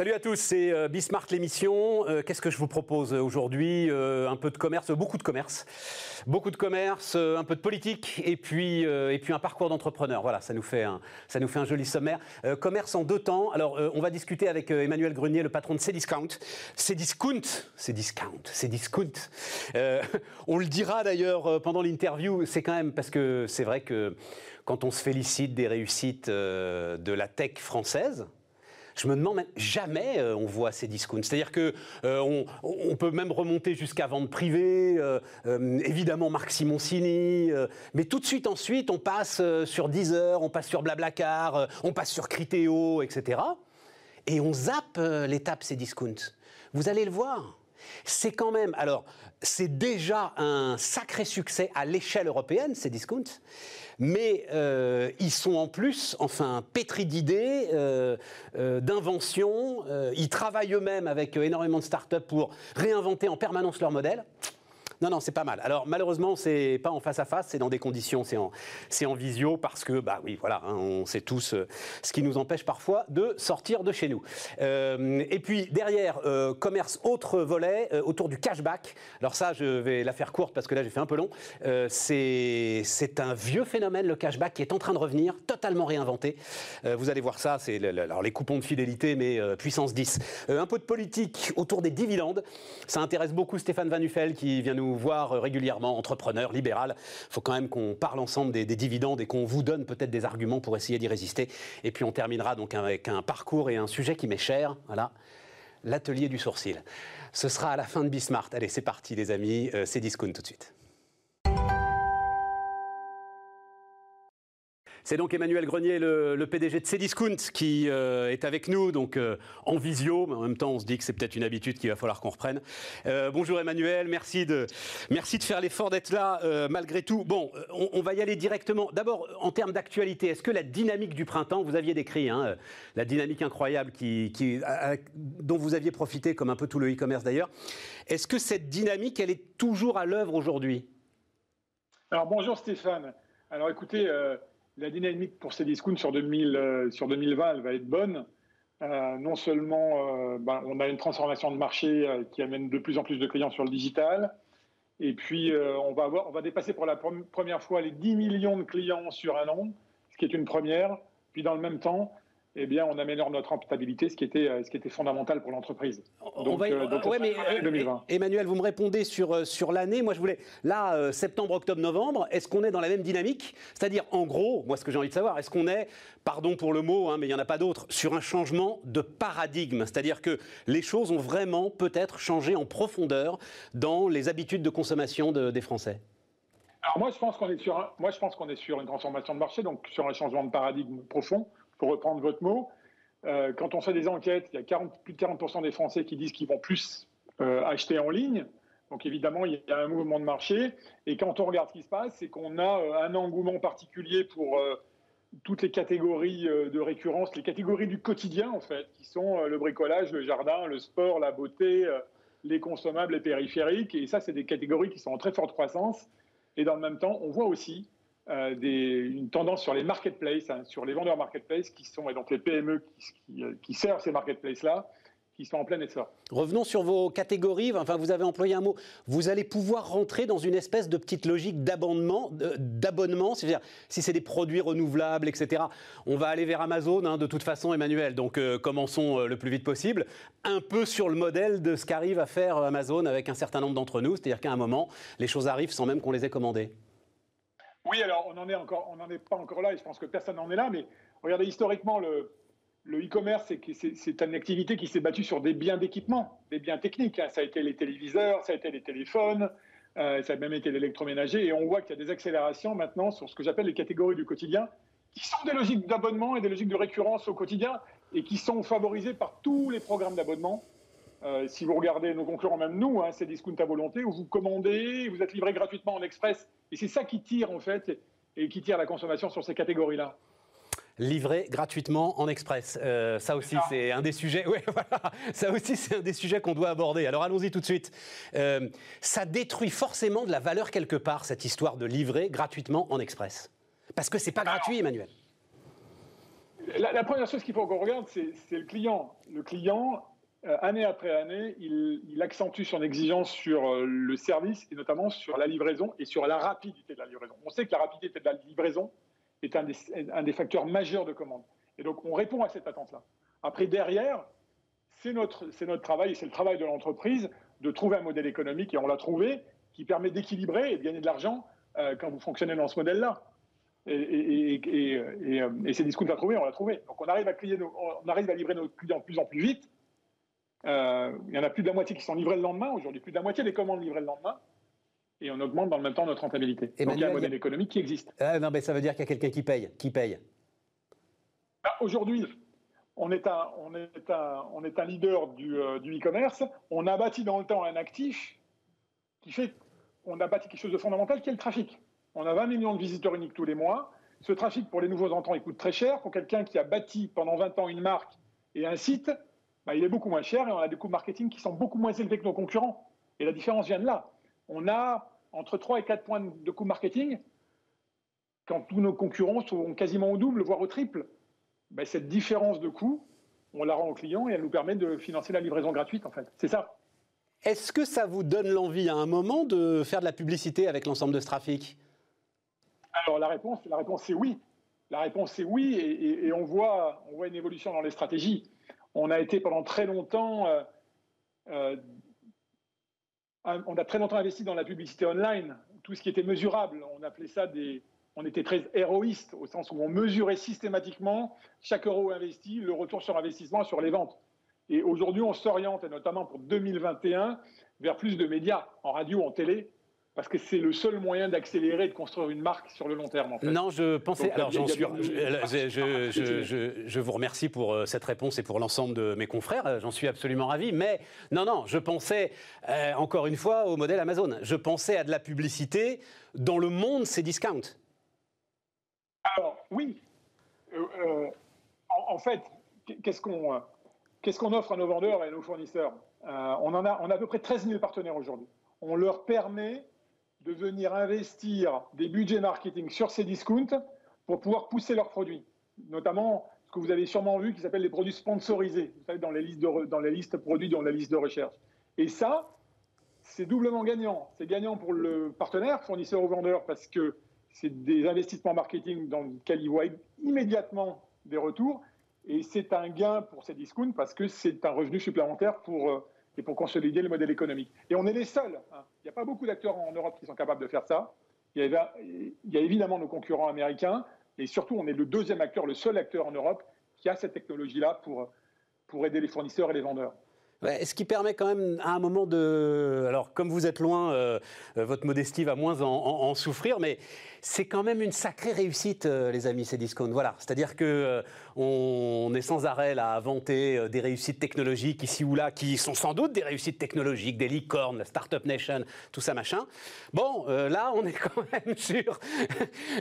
Salut à tous, c'est euh, Bismart l'émission. Euh, qu'est-ce que je vous propose aujourd'hui? Euh, Un peu de commerce, beaucoup de commerce, beaucoup de commerce, un peu de politique et puis et puis un parcours d'entrepreneur. Voilà, ça nous fait un ça nous fait un joli sommaire. commerce en deux temps. Alors on va discuter avec Emmanuel Grenier, le patron de Cdiscount. Cdiscount, Cdiscount, Cdiscount. on le dira d'ailleurs pendant l'interview. C'est quand même parce que c'est vrai que quand on se félicite des réussites de la tech française, je me demande, jamais euh, on voit ces discounts. C'est-à-dire que euh, on, peut même remonter jusqu'à vente privée, euh, évidemment Marc Simoncini, mais tout de suite ensuite on passe sur Deezer, on passe sur Blablacar, on passe sur Criteo, etc. Et on zappe l'étape ces discounts. Vous allez le voir. C'est quand même, alors, c'est déjà un sacré succès à l'échelle européenne, ces discounts mais euh, ils sont en plus, enfin, pétris d'idées, euh, euh, d'inventions. ils travaillent eux-mêmes avec énormément de startups pour réinventer en permanence leur modèle. Non, non, c'est pas mal. Alors malheureusement, c'est pas en face à face, c'est dans des conditions, c'est en, c'est en visio parce que, bah oui, voilà, hein, on sait tous euh, ce qui nous empêche parfois de sortir de chez nous. Euh, et puis derrière, euh, commerce autre volet autour du cashback. Alors ça, je vais la faire courte parce que là, j'ai fait un peu long. c'est, c'est un vieux phénomène, le cashback, qui est en train de revenir, totalement réinventé. vous allez voir ça, c'est alors les coupons de fidélité, mais puissance 10. un peu de politique autour des dividendes. Ça intéresse beaucoup Stéphane Van Nuffel qui vient nous voir régulièrement, entrepreneur, libéral. Il faut quand même qu'on parle ensemble des, dividendes et qu'on vous donne peut-être des arguments pour essayer d'y résister. Et puis on terminera donc avec un parcours et un sujet qui m'est cher. Voilà l'atelier du sourcil. Ce sera à la fin de Bismart. Allez, c'est parti les amis, euh, c'est Discount tout de suite. C'est donc Emmanuel Grenier, le, PDG de Cdiscount, qui euh, est avec nous, donc euh, en visio, mais en même temps, on se dit que c'est peut-être une habitude qu'il va falloir qu'on reprenne. Euh, bonjour Emmanuel, merci de, merci de faire l'effort d'être là malgré tout. Bon, on, va y aller directement. D'abord, en termes d'actualité, est-ce que la dynamique du printemps, vous aviez décrit hein, la dynamique incroyable qui, dont vous aviez profité, comme un peu tout le e-commerce d'ailleurs, est-ce que cette dynamique, elle est toujours à l'œuvre aujourd'hui? Alors bonjour Stéphane. Alors écoutez, la dynamique pour ces discounts sur, 2000, euh, sur 2020, elle va être bonne. Euh, non seulement euh, ben, on a une transformation de marché qui amène de plus en plus de clients sur le digital, et puis on, va avoir, on va dépasser pour la première fois les 10 millions de clients sur un an, ce qui est une première. Puis dans le même temps, eh bien, on améliore notre rentabilité, ce qui était, euh, ce qui était fondamental pour l'entreprise. Donc, euh, mais, 2020. Euh, Emmanuel, vous me répondez sur, sur l'année. Moi, je voulais, là, septembre, octobre, novembre, est-ce qu'on est dans la même dynamique? C'est-à-dire, en gros, moi, ce que j'ai envie de savoir, est-ce qu'on est, pardon pour le mot, hein, mais il n'y en a pas d'autre, sur un changement de paradigme? C'est-à-dire que les choses ont vraiment peut-être changé en profondeur dans les habitudes de consommation des Français alors moi je pense qu'on est sur moi je pense qu'on est sur une transformation de marché donc sur un changement de paradigme profond pour reprendre votre mot. Euh, quand on fait des enquêtes, il y a 40, plus de 40% des Français qui disent qu'ils vont plus euh, acheter en ligne. Donc évidemment, il y a un mouvement de marché. Et quand on regarde ce qui se passe, c'est qu'on a euh, un engouement particulier pour toutes les catégories de récurrence, les catégories du quotidien en fait, qui sont le bricolage, le jardin, le sport, la beauté, les consommables, les périphériques. Et ça, c'est des catégories qui sont en très forte croissance. Et dans le même temps, on voit aussi euh, une tendance sur les marketplaces, hein, sur les vendeurs marketplaces qui sont, et donc les PME qui, euh, qui, servent ces marketplaces-là, qui sont en plein essor. Revenons sur vos catégories. Enfin, vous avez employé un mot. Vous allez pouvoir rentrer dans une espèce de petite logique d'abonnement, d'abonnement. C'est-à-dire, si c'est des produits renouvelables, etc. On va aller vers Amazon, hein, de toute façon, Emmanuel. Donc, euh, commençons le plus vite possible. Un peu sur le modèle de ce qu'arrive à faire Amazon avec un certain nombre d'entre nous. C'est-à-dire qu'à un moment, les choses arrivent sans même qu'on les ait commandées. Oui, alors on n'en est encore, on est pas encore là, et je pense que personne n'en est là. Mais regardez historiquement le le e-commerce, c'est une activité qui s'est battue sur des biens d'équipement, des biens techniques. Hein. Ça a été les téléviseurs, ça a été les téléphones, euh, ça a même été l'électroménager. Et on voit qu'il y a des accélérations maintenant sur ce que j'appelle les catégories du quotidien, qui sont des logiques d'abonnement et des logiques de récurrence au quotidien, et qui sont favorisées par tous les programmes d'abonnement. Euh, si vous regardez nos concurrents, même nous, hein, c'est discount à volonté, où vous commandez, vous êtes livré gratuitement en express. Et c'est ça qui tire, en fait, et qui tire la consommation sur ces catégories-là. livrer gratuitement en express. Euh, ça aussi, c'est un des sujets. Ouais, voilà. Ça aussi, c'est un des sujets qu'on doit aborder. Alors allons-y tout de suite. Euh, ça détruit forcément de la valeur quelque part cette histoire de livrer gratuitement en express, parce que c'est pas gratuit, Emmanuel. La, première chose qu'il faut qu'on regarde, c'est le client. Le client, année après année, il, accentue son exigence sur le service et notamment sur la livraison et sur la rapidité de la livraison. On sait que la rapidité de la livraison, est un des, facteurs majeurs de commande. Et donc, on répond à cette attente-là. Après, derrière, c'est notre, travail, et c'est le travail de l'entreprise de trouver un modèle économique, et on l'a trouvé, qui permet d'équilibrer et de gagner de l'argent euh, quand vous fonctionnez dans ce modèle-là. Et, et, et, et, euh, c'est Discount l'a trouvé, on l'a trouvé. Donc on arrive, à on arrive à livrer nos clients de plus en plus vite. Euh, il y en a plus de la moitié qui sont livrés le lendemain. Aujourd'hui, plus de la moitié des commandes livrées le lendemain et on augmente dans le même temps notre rentabilité. Donc il y a un modèle économique qui existe. Ah, non, mais ça veut dire qu'il y a quelqu'un qui paye. Qui paye bah, Aujourd'hui, on est, un, on, est un, on est un leader du, euh, du e-commerce. On a bâti dans le temps un actif qui fait qu'on a bâti quelque chose de fondamental qui est le trafic. On a 20 millions de visiteurs uniques tous les mois. Ce trafic, pour les nouveaux entrants, il coûte très cher. Pour quelqu'un qui a bâti pendant 20 ans une marque et un site, bah, il est beaucoup moins cher et on a des coûts marketing qui sont beaucoup moins élevés que nos concurrents. Et la différence vient de là. On a entre 3 et 4 points de coût marketing, quand tous nos concurrents sont quasiment au double, voire au triple, ben cette différence de coût, on la rend au client et elle nous permet de financer la livraison gratuite, en fait. C'est ça. Est-ce que ça vous donne l'envie à un moment de faire de la publicité avec l'ensemble de ce trafic? Alors la réponse, la réponse c'est oui. La réponse c'est oui et, on, voit, on voit une évolution dans les stratégies. On a été pendant très longtemps euh, euh, on a très longtemps investi dans la publicité online, tout ce qui était mesurable. On appelait ça des. On était très héroïste au sens où on mesurait systématiquement chaque euro investi, le retour sur investissement sur les ventes. Et aujourd'hui, on s'oriente, et notamment pour 2021, vers plus de médias, en radio, en télé, parce que c'est le seul moyen d'accélérer et de construire une marque sur le long terme. Non, je pensais. alors, j'en suis. Je, vous remercie pour euh, cette réponse et pour l'ensemble de mes confrères. Euh, j'en suis absolument ravi. Mais non, non, je pensais euh, encore une fois au modèle Amazon. Je pensais à de la publicité dans le monde, c'est discount. Alors oui. en, fait, qu'est-ce qu'on qu'est-ce qu'on offre à nos vendeurs et à nos fournisseurs? On, en a, on a à peu près 13 000 partenaires aujourd'hui. On leur permet de venir investir des budgets marketing sur ces discounts pour pouvoir pousser leurs produits. Notamment ce que vous avez sûrement vu qui s'appelle les produits sponsorisés, vous savez, dans les listes, de, dans les listes produits, dans la liste de recherche. Et ça, c'est doublement gagnant. C'est gagnant pour le partenaire, fournisseur ou vendeur, parce que c'est des investissements marketing dans lesquels ils voient immédiatement des retours. Et c'est un gain pour ces discounts parce que c'est un revenu supplémentaire pour, euh, et pour consolider le modèle économique. Et on est les seuls. Hein. Il n'y a pas beaucoup d'acteurs en Europe qui sont capables de faire ça. Il y, a, évidemment nos concurrents américains, et surtout, on est le deuxième acteur, le seul acteur en Europe qui a cette technologie-là pour, pour aider les fournisseurs et les vendeurs. Ce qui permet quand même à un moment de... Alors comme vous êtes loin, euh, votre modestie va moins en, en souffrir, mais c'est quand même une sacrée réussite, euh, les amis, ces discounts. Voilà, c'est-à-dire que euh, on est sans arrêt à vanter euh, des réussites technologiques ici ou là, qui sont sans doute des réussites technologiques, des licornes, la Startup Nation, tout ça machin. Bon, là, on est quand même sur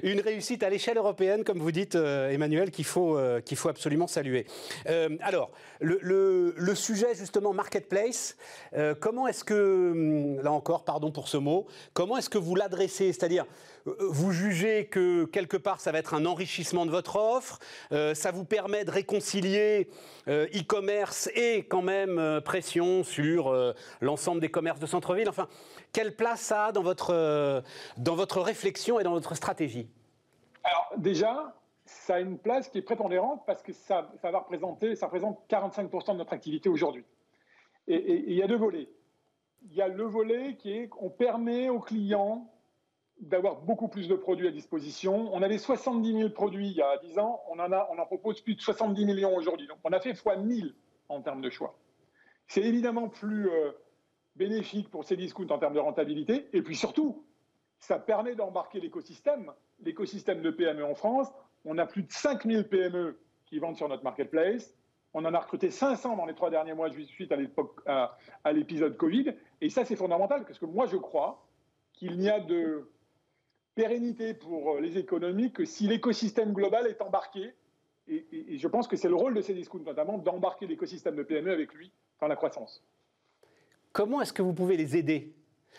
une réussite à l'échelle européenne, comme vous dites, Emmanuel, qu'il faut, qu'il faut absolument saluer. alors, le, le, sujet justement marketplace, comment est-ce que, hum, là encore, pardon pour ce mot, comment est-ce que vous l'adressez? C'est-à-dire, vous jugez que quelque part ça va être un enrichissement de votre offre, euh, ça vous permet de réconcilier euh, e-commerce et quand même euh, pression sur l'ensemble des commerces de centre-ville. Enfin, quelle place ça a dans votre, dans votre réflexion et dans votre stratégie? Alors déjà, ça a une place qui est prépondérante parce que ça, ça va représenter, ça représente 45% de notre activité aujourd'hui. Et il y a deux volets. Il y a le volet qui est qu'on permet aux clients d'avoir beaucoup plus de produits à disposition. On avait 70 000 produits il y a 10 ans, on en, a, on en propose plus de 70 millions aujourd'hui. Donc on a fait fois 1000 en termes de choix. C'est évidemment plus euh, bénéfique pour ces discounts en termes de rentabilité. Et puis surtout, ça permet d'embarquer l'écosystème, l'écosystème de PME en France. On a plus de 5000 PME qui vendent sur notre marketplace. On en a recruté 500 dans les trois derniers mois suite à l'épisode Covid. Et ça, c'est fondamental parce que moi, je crois qu'il n'y a de pérennité pour euh, les économies que si l'écosystème global est embarqué et, je pense que c'est le rôle de ces discours, notamment, d'embarquer l'écosystème de PME avec lui dans la croissance. Comment est-ce que vous pouvez les aider?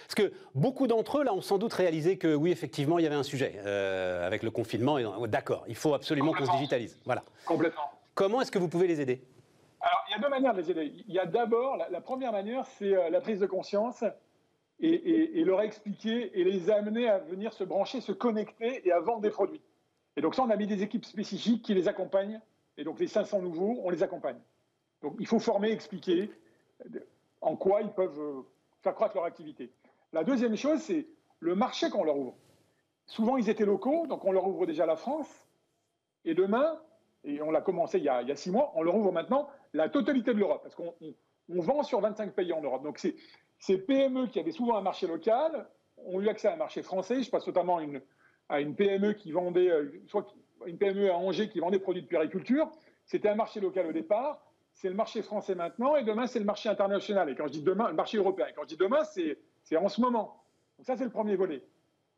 Parce que beaucoup d'entre eux, là, ont sans doute réalisé que oui, effectivement, il y avait un sujet euh, avec le confinement. D'accord, il faut absolument qu'on se digitalise. Voilà. Complètement. Comment est-ce que vous pouvez les aider? Alors, il y a deux manières de les aider. Il y a d'abord, la, première manière, c'est euh, la prise de conscience et, leur expliquer et les amener à venir se brancher, se connecter et à vendre des produits. Et donc ça, on a mis des équipes spécifiques qui les accompagnent. Et donc les 500 nouveaux, on les accompagne. Donc il faut former, expliquer en quoi ils peuvent euh, faire croître leur activité. La deuxième chose, c'est le marché qu'on leur ouvre. Souvent, ils étaient locaux, donc on leur ouvre déjà la France. Et demain, et on l'a commencé il y, a, six mois, on leur ouvre maintenant la totalité de l'Europe, parce qu'on vend sur 25 pays en Europe. Donc ces PME qui avaient souvent un marché local ont eu accès à un marché français. Je passe notamment à une, PME qui vendait, euh, une PME à Angers qui vendait des produits de périculture. C'était un marché local au départ, c'est le marché français maintenant, et demain c'est le marché international. Et quand je dis demain, le marché européen. Et quand je dis demain, c'est en ce moment. Donc ça, c'est le premier volet.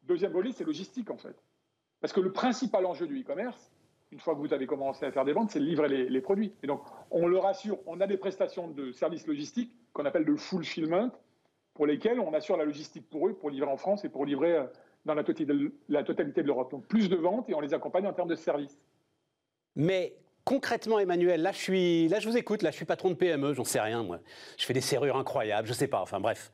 Deuxième volet, c'est logistique, en fait. Parce que le principal enjeu du e-commerce, une fois que vous avez commencé à faire des ventes, c'est de livrer les, produits. Et donc, on le rassure, on a des prestations de services logistiques qu'on appelle de fulfillment, pour lesquelles on assure la logistique pour eux, pour livrer en France et pour livrer euh, dans la totalité de l'Europe. Donc, plus de ventes et on les accompagne en termes de services. Mais Concrètement, Emmanuel, là je, suis, là je vous écoute, là je suis patron de PME, j'en sais rien moi. Je fais des serrures incroyables, je sais pas, enfin bref.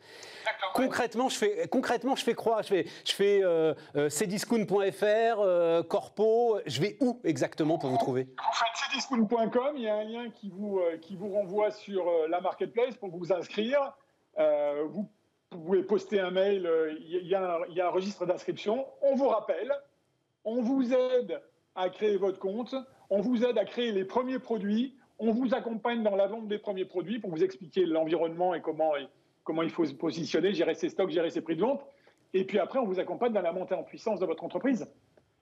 Concrètement, je fais, concrètement, je fais quoi? Je fais, je fais euh, euh cdiscount.fr, euh, Corpo, je vais où exactement pour vous trouver? Vous faites cdiscount.com, il y a un lien qui vous, euh, qui vous renvoie sur la marketplace pour vous inscrire. Vous pouvez poster un mail, il y, a il y a un registre d'inscription, on vous rappelle, on vous aide à créer votre compte on vous aide à créer les premiers produits, on vous accompagne dans la vente des premiers produits pour vous expliquer l'environnement et comment, comment il faut se positionner, gérer ses stocks, gérer ses prix de vente. Et puis après, on vous accompagne dans la montée en puissance de votre entreprise.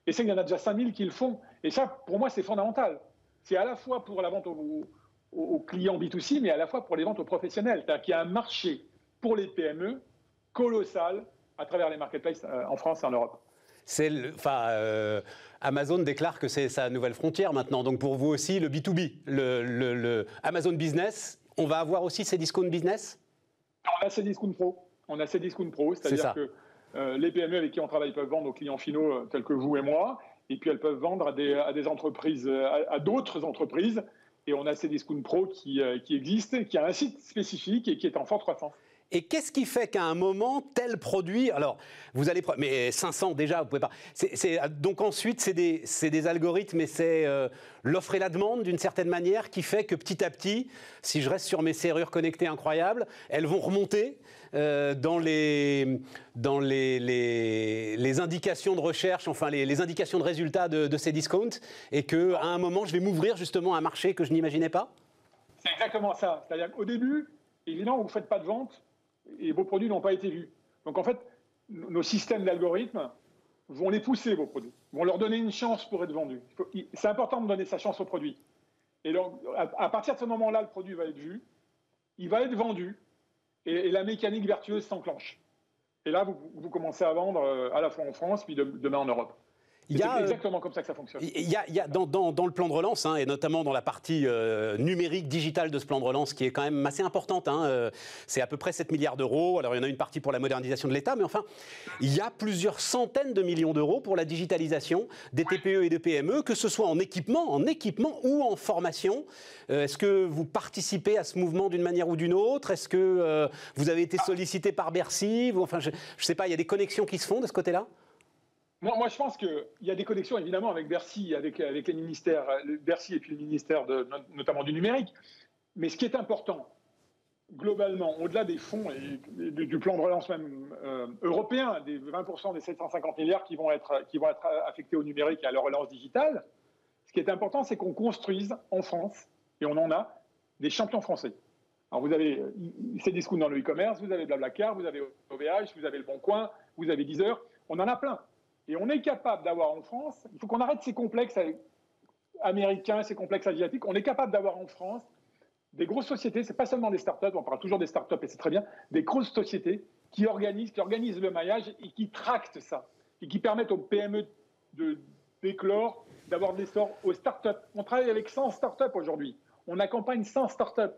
Et c'est qu'il y en a déjà 5000 qui le font. Et ça, pour moi, c'est fondamental. C'est à la fois pour la vente aux, clients B2C, mais à la fois pour les ventes aux professionnels. C'est-à-dire qu'il y a un marché pour les PME colossal à travers les marketplaces euh, en France et en Europe. C'est enfin, euh, Amazon déclare que c'est sa nouvelle frontière maintenant. Donc pour vous aussi, le B2B, le, Amazon Business, on va avoir aussi ces discounts business? On a ces discounts pro. On a ces discounts pro, c'est-à-dire que euh, les PME avec qui on travaille peuvent vendre aux clients finaux euh, tels que vous et moi, et puis elles peuvent vendre à des, entreprises, à, d'autres entreprises. Et on a ces discounts pro qui, qui existent, qui a un site spécifique et qui est en forte croissance. Et qu'est-ce qui fait qu'à un moment, tel produit, alors vous allez, mais 500 déjà, vous pouvez pas. donc ensuite, c'est des, algorithmes et c'est euh, l'offre et la demande d'une certaine manière qui fait que petit à petit, si je reste sur mes serrures connectées incroyables, elles vont remonter euh, dans, les, dans les, indications de recherche, enfin les, indications de résultats de, de ces discounts, et qu'à un moment, je vais m'ouvrir justement à un marché que je n'imaginais pas C'est exactement ça. C'est-à-dire qu'au début, évidemment, vous ne faites pas de vente et vos produits n'ont pas été vus. Donc en fait, nos systèmes d'algorithmes vont les pousser, vos produits, vont leur donner une chance pour être vendus. C'est important de donner sa chance au produit. Et donc, à partir de ce moment-là, le produit va être vu, il va être vendu, et, la mécanique vertueuse s'enclenche. Et là, vous, commencez à vendre euh, à la fois en France, puis demain en Europe. C'est euh, exactement comme ça que ça fonctionne. Il y a, dans, le plan de relance, hein, et notamment dans la partie euh, numérique, digitale de ce plan de relance, qui est quand même assez importante, hein, euh, c'est à peu près 7 milliards d'euros. Alors il y en a une partie pour la modernisation de l'État, mais enfin, il y a plusieurs centaines de millions d'euros pour la digitalisation des TPE et des PME, que ce soit en équipement, en équipement ou en formation. Est-ce que vous participez à ce mouvement d'une manière ou d'une autre? Est-ce que vous avez été sollicité par Bercy? Enfin, je ne sais pas, il y a des connexions qui se font de ce côté-là? Moi, je pense qu'il y a des connexions évidemment avec Bercy, avec, les ministères, Bercy et puis le ministère de, notamment du numérique. Mais ce qui est important, globalement, au-delà des fonds et du plan de relance même euh, européen, des 20% des 750 milliards qui vont, être, qui vont être affectés au numérique et à la relance digitale, ce qui est important, c'est qu'on construise en France, et on en a, des champions français. Alors vous avez ces discours dans le e-commerce, vous avez Blablacar, vous avez OVH, vous avez Le Bon Coin, vous avez Deezer, on en a plein. Et on est capable d'avoir en France, il faut qu'on arrête ces complexes américains, ces complexes asiatiques, on est capable d'avoir en France des grosses sociétés, c'est pas seulement des startups, on parle toujours des startups et c'est très bien, des grosses sociétés qui organisent, qui organisent le maillage et qui tractent ça, et qui permettent aux PME de d'éclore d'avoir des sorts aux startups. On travaille avec 100 startups aujourd'hui. On accompagne 100 startups.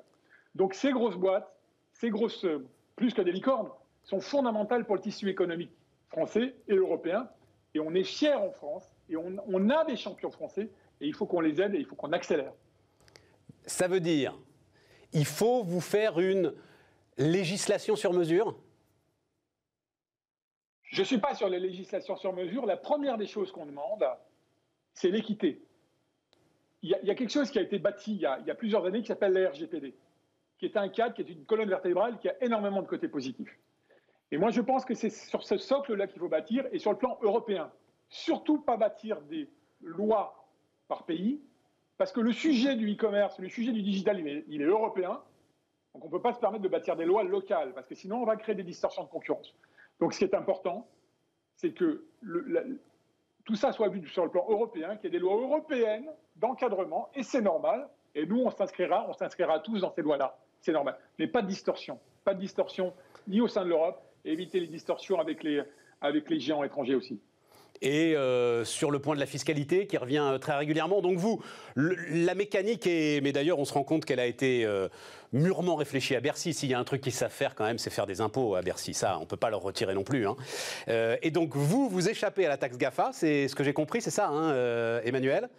Donc ces grosses boîtes, ces grosses, plus que des licornes, sont fondamentales pour le tissu économique français et européen. Et on est fiers en France, et on, on a des champions français, et il faut qu'on les aide et il faut qu'on accélère. Ça veut dire, il faut vous faire une législation sur mesure? Je ne suis pas sur les législations sur mesure. La première des choses qu'on demande, c'est l'équité. Il, y, a quelque chose qui a été bâti il y a, plusieurs années qui s'appelle la RGPD, qui est un cadre, qui est une colonne vertébrale qui a énormément de côtés positifs. Et moi, je pense que c'est sur ce socle-là qu'il faut bâtir, et sur le plan européen. Surtout pas bâtir des lois par pays, parce que le sujet du e-commerce, le sujet du digital, il est, européen. Donc on ne peut pas se permettre de bâtir des lois locales, parce que sinon on va créer des distorsions de concurrence. Donc ce qui est important, c'est que tout ça soit vu sur le plan européen, qu'il y ait des lois européennes d'encadrement, et c'est normal. Et nous, on s'inscrira, on s'inscrira tous dans ces lois-là. C'est normal. Mais pas de distorsion. Pas de distorsion ni au sein de l'Europe, et éviter les distorsions avec les, avec les géants étrangers aussi et euh, sur le point de la fiscalité qui revient euh, très régulièrement. Donc vous, la mécanique est, mais d'ailleurs on se rend compte qu'elle a été euh, mûrement réfléchie à Bercy. S'il y a un truc qu'ils savent faire quand même, c'est faire des impôts à Bercy. Ça, on ne peut pas leur retirer non plus. Hein. et donc vous, vous échappez à la taxe GAFA, c'est ce que j'ai compris, c'est ça, hein, Emmanuel?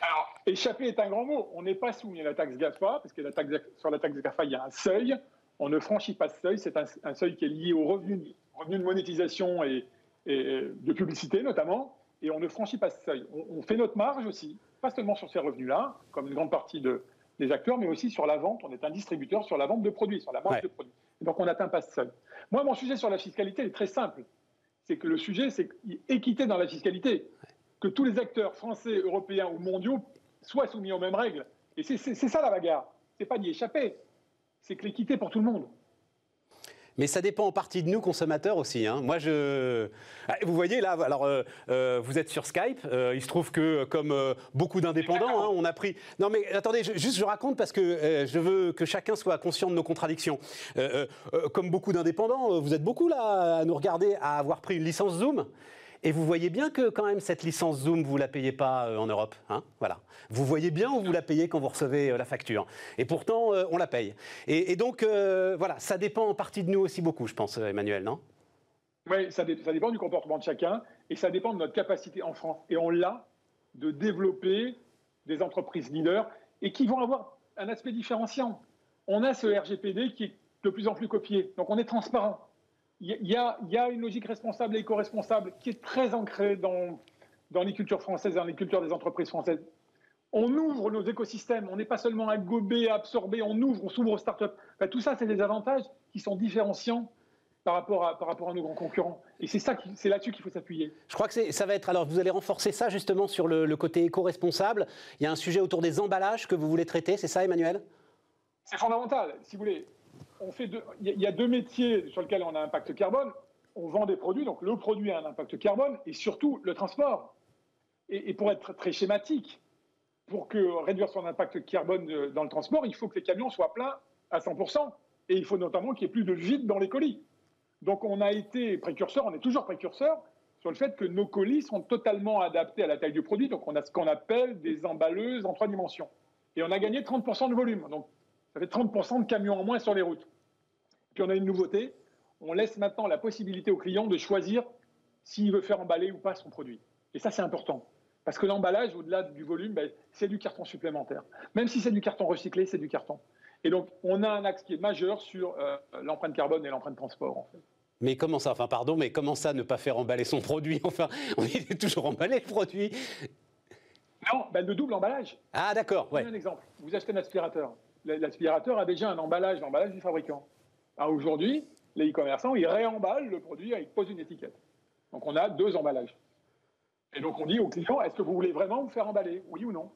Alors, échapper est un grand mot. On n'est pas soumis à la taxe GAFA, parce que la taxe, sur la taxe GAFA, il y a un seuil. On ne franchit pas ce seuil. C'est un, seuil qui est lié au revenu, revenu de monétisation et, de publicité notamment, et on ne franchit pas ce seuil. On, fait notre marge aussi, pas seulement sur ces revenus-là, comme une grande partie des acteurs, mais aussi sur la vente. On est un distributeur sur la vente de produits, sur la marge de produits. donc on n'atteint pas ce seuil. Moi, mon sujet sur la fiscalité est très simple. C'est que le sujet, c'est équité dans la fiscalité. Que tous les acteurs français, européens ou mondiaux soient soumis aux mêmes règles. Et c'est ça la bagarre. C'est pas d'y échapper. C'est que l'équité pour tout le monde. Mais ça dépend en partie de nous, consommateurs aussi. Hein. Moi, je. Ah, vous voyez là, alors euh, euh, vous êtes sur Skype. Euh, il se trouve que, comme beaucoup d'indépendants, hein, on a pris. Non, mais attendez, juste je raconte parce que je veux que chacun soit conscient de nos contradictions. comme beaucoup d'indépendants, vous êtes beaucoup là à nous regarder, à avoir pris une licence Zoom. Et vous voyez bien que quand même cette licence Zoom, vous la payez pas euh, en Europe. Hein voilà. Vous voyez bien où vous la payez quand vous recevez euh, la facture. Et pourtant, euh, on la paye. Et, donc, voilà, ça dépend en partie de nous aussi beaucoup, je pense, Emmanuel, non? Oui, ça, ça, dépend du comportement de chacun et ça dépend de notre capacité en France. Et on l'a de développer des entreprises leaders et qui vont avoir un aspect différenciant. On a ce RGPD qui est de plus en plus copié. Donc, on est transparent il y, a, une logique responsable et éco-responsable qui est très ancrée dans, dans les cultures françaises, dans les cultures des entreprises françaises. On ouvre nos écosystèmes, on n'est pas seulement à gober, à absorber, on ouvre, on s'ouvre aux startups. tout ça, c'est des avantages qui sont différenciants par rapport à, par rapport à nos grands concurrents. Et c'est ça, c'est là-dessus qu'il faut s'appuyer. Je crois que ça va être. Alors, vous allez renforcer ça justement sur le, le côté éco-responsable. Il y a un sujet autour des emballages que vous voulez traiter, c'est ça, Emmanuel? C'est fondamental. Si vous voulez, il y a deux métiers sur lesquels on a un impact carbone. On vend des produits, donc le produit a un impact carbone, et surtout le transport. Et, pour être très schématique, pour réduire son impact carbone dans le transport, il faut que les camions soient pleins à 100%. Et il faut notamment qu'il n'y ait plus de vide dans les colis. Donc on a été précurseur, on est toujours précurseur sur le fait que nos colis sont totalement adaptés à la taille du produit. Donc on a ce qu'on appelle des emballeuses en trois dimensions. Et on a gagné 30% de volume. Donc ça fait 30% de camions en moins sur les routes. Puis on a une nouveauté, on laisse maintenant la possibilité au client de choisir s'il veut faire emballer ou pas son produit. Et ça, c'est important. Parce que l'emballage, au-delà du volume, ben, c'est du carton supplémentaire. Même si c'est du carton recyclé, c'est du carton. Et donc, on a un axe qui est majeur sur euh, l'empreinte carbone et l'empreinte transport, en fait. Mais comment ça Enfin, pardon, mais comment ça ne pas faire emballer son produit? Enfin, on est toujours emballé le produit. Non, ben, de double emballage. Ah, d'accord. Ouais. Un exemple. Vous achetez un aspirateur l'aspirateur a déjà un emballage, l'emballage du fabricant. Aujourd'hui, les e-commerçants, ils réemballent le produit, ils posent une étiquette. Donc on a deux emballages. Et donc on dit au client, est-ce que vous voulez vraiment vous faire emballer? Oui ou non?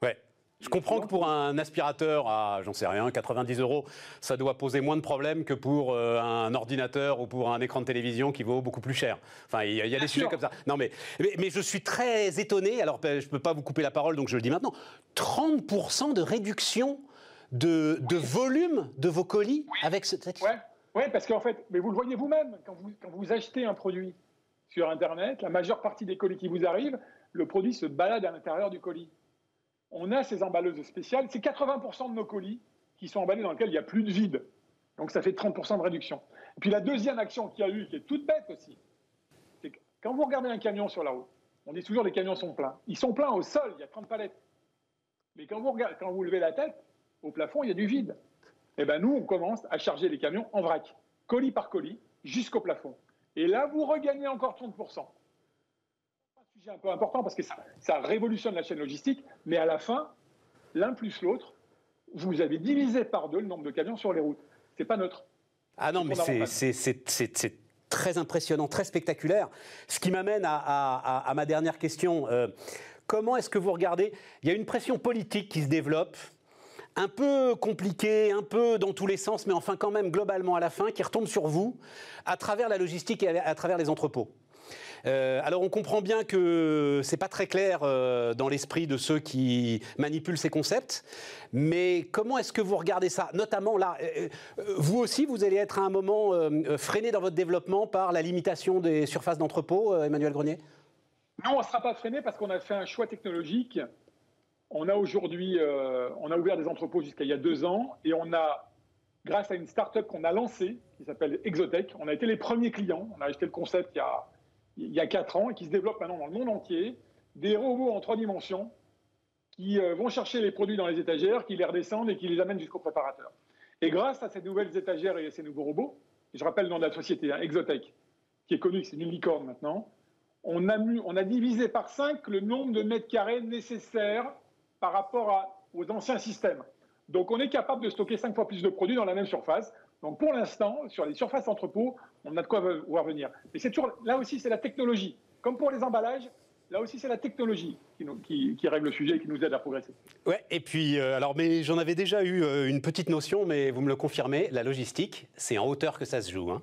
Ouais. Je comprends que pour un aspirateur à, j'en sais rien, 90 euros, ça doit poser moins de problèmes que pour euh, un ordinateur ou pour un écran de télévision qui vaut beaucoup plus cher. Enfin, il y a, des sujets comme ça. Non, mais, mais, je suis très étonné, alors ben, je ne peux pas vous couper la parole, donc je le dis maintenant, 30% de réduction de, volume de vos colis avec ce Oui, ouais, parce qu'en fait, mais vous le voyez vous-même, quand vous, achetez un produit sur Internet, la majeure partie des colis qui vous arrivent le produit se balade à l'intérieur du colis. On a ces emballeuses spéciales. C'est 80% de nos colis qui sont emballés dans lesquels il n'y a plus de vide. Donc ça fait 30% de réduction. Et puis la deuxième action qu'il y a eu, qui est toute bête aussi, c'est que quand vous regardez un camion sur la route, on dit toujours les camions sont pleins. Ils sont pleins au sol, il y a 30 palettes. Mais quand vous, regardez, quand vous levez la tête, au plafond, il y a du vide. Et eh bien nous, on commence à charger les camions en vrac, colis par colis, jusqu'au plafond. Et là, vous regagnez encore 30%. C'est un sujet un peu important parce que ça, ça révolutionne la chaîne logistique, mais à la fin, l'un plus l'autre, vous avez divisé par deux le nombre de camions sur les routes. C'est pas neutre. Ah non, mais c'est très impressionnant, très spectaculaire. Ce qui m'amène à, ma dernière question. Euh, comment est-ce que vous regardez? Il y a une pression politique qui se développe un peu compliquée, un peu dans tous les sens, mais enfin quand même globalement à la fin, qui retombe sur vous à travers la logistique et à travers les entrepôts. Euh, alors on comprend bien que c'est pas très clair euh, dans l'esprit de ceux qui manipulent ces concepts, mais comment est-ce que vous regardez ça? Notamment là, euh, vous aussi, vous allez être à un moment freiné dans votre développement par la limitation des surfaces d'entrepôt, Emmanuel Grenier? Non, on ne sera pas freiné parce qu'on a fait un choix technologique. On a aujourd'hui, on a ouvert des entrepôts jusqu'à il y a deux ans et on a grâce à une start-up qu'on a lancée, qui s'appelle Exotech. On a été les premiers clients. On a acheté le concept il y a il y a 4 ans et qui se développe maintenant dans le monde entier, des robots en trois dimensions qui euh, vont chercher les produits dans les étagères, qui les redescendent et qui les amènent jusqu'au préparateur. Et grâce à ces nouvelles étagères et à ces nouveaux robots, je rappelle le nom de la société, hein, Exotech, qui est connu, c'est une licorne maintenant, on a, on a, divisé par 5 le nombre de mètres carrés nécessaires par rapport aux anciens systèmes. Donc on est capable de stocker 5 fois plus de produits dans la même surface. Donc pour l'instant, sur les surfaces entrepôts, on a de quoi voir venir. Mais c'est toujours, là aussi, c'est la technologie. Comme pour les emballages, là aussi, c'est la technologie qui, règle le sujet et qui nous aide à progresser. Ouais, et puis, euh, alors, mais j'en avais déjà eu euh, une petite notion, mais vous me le confirmez, la logistique, c'est en hauteur que ça se joue. Hein.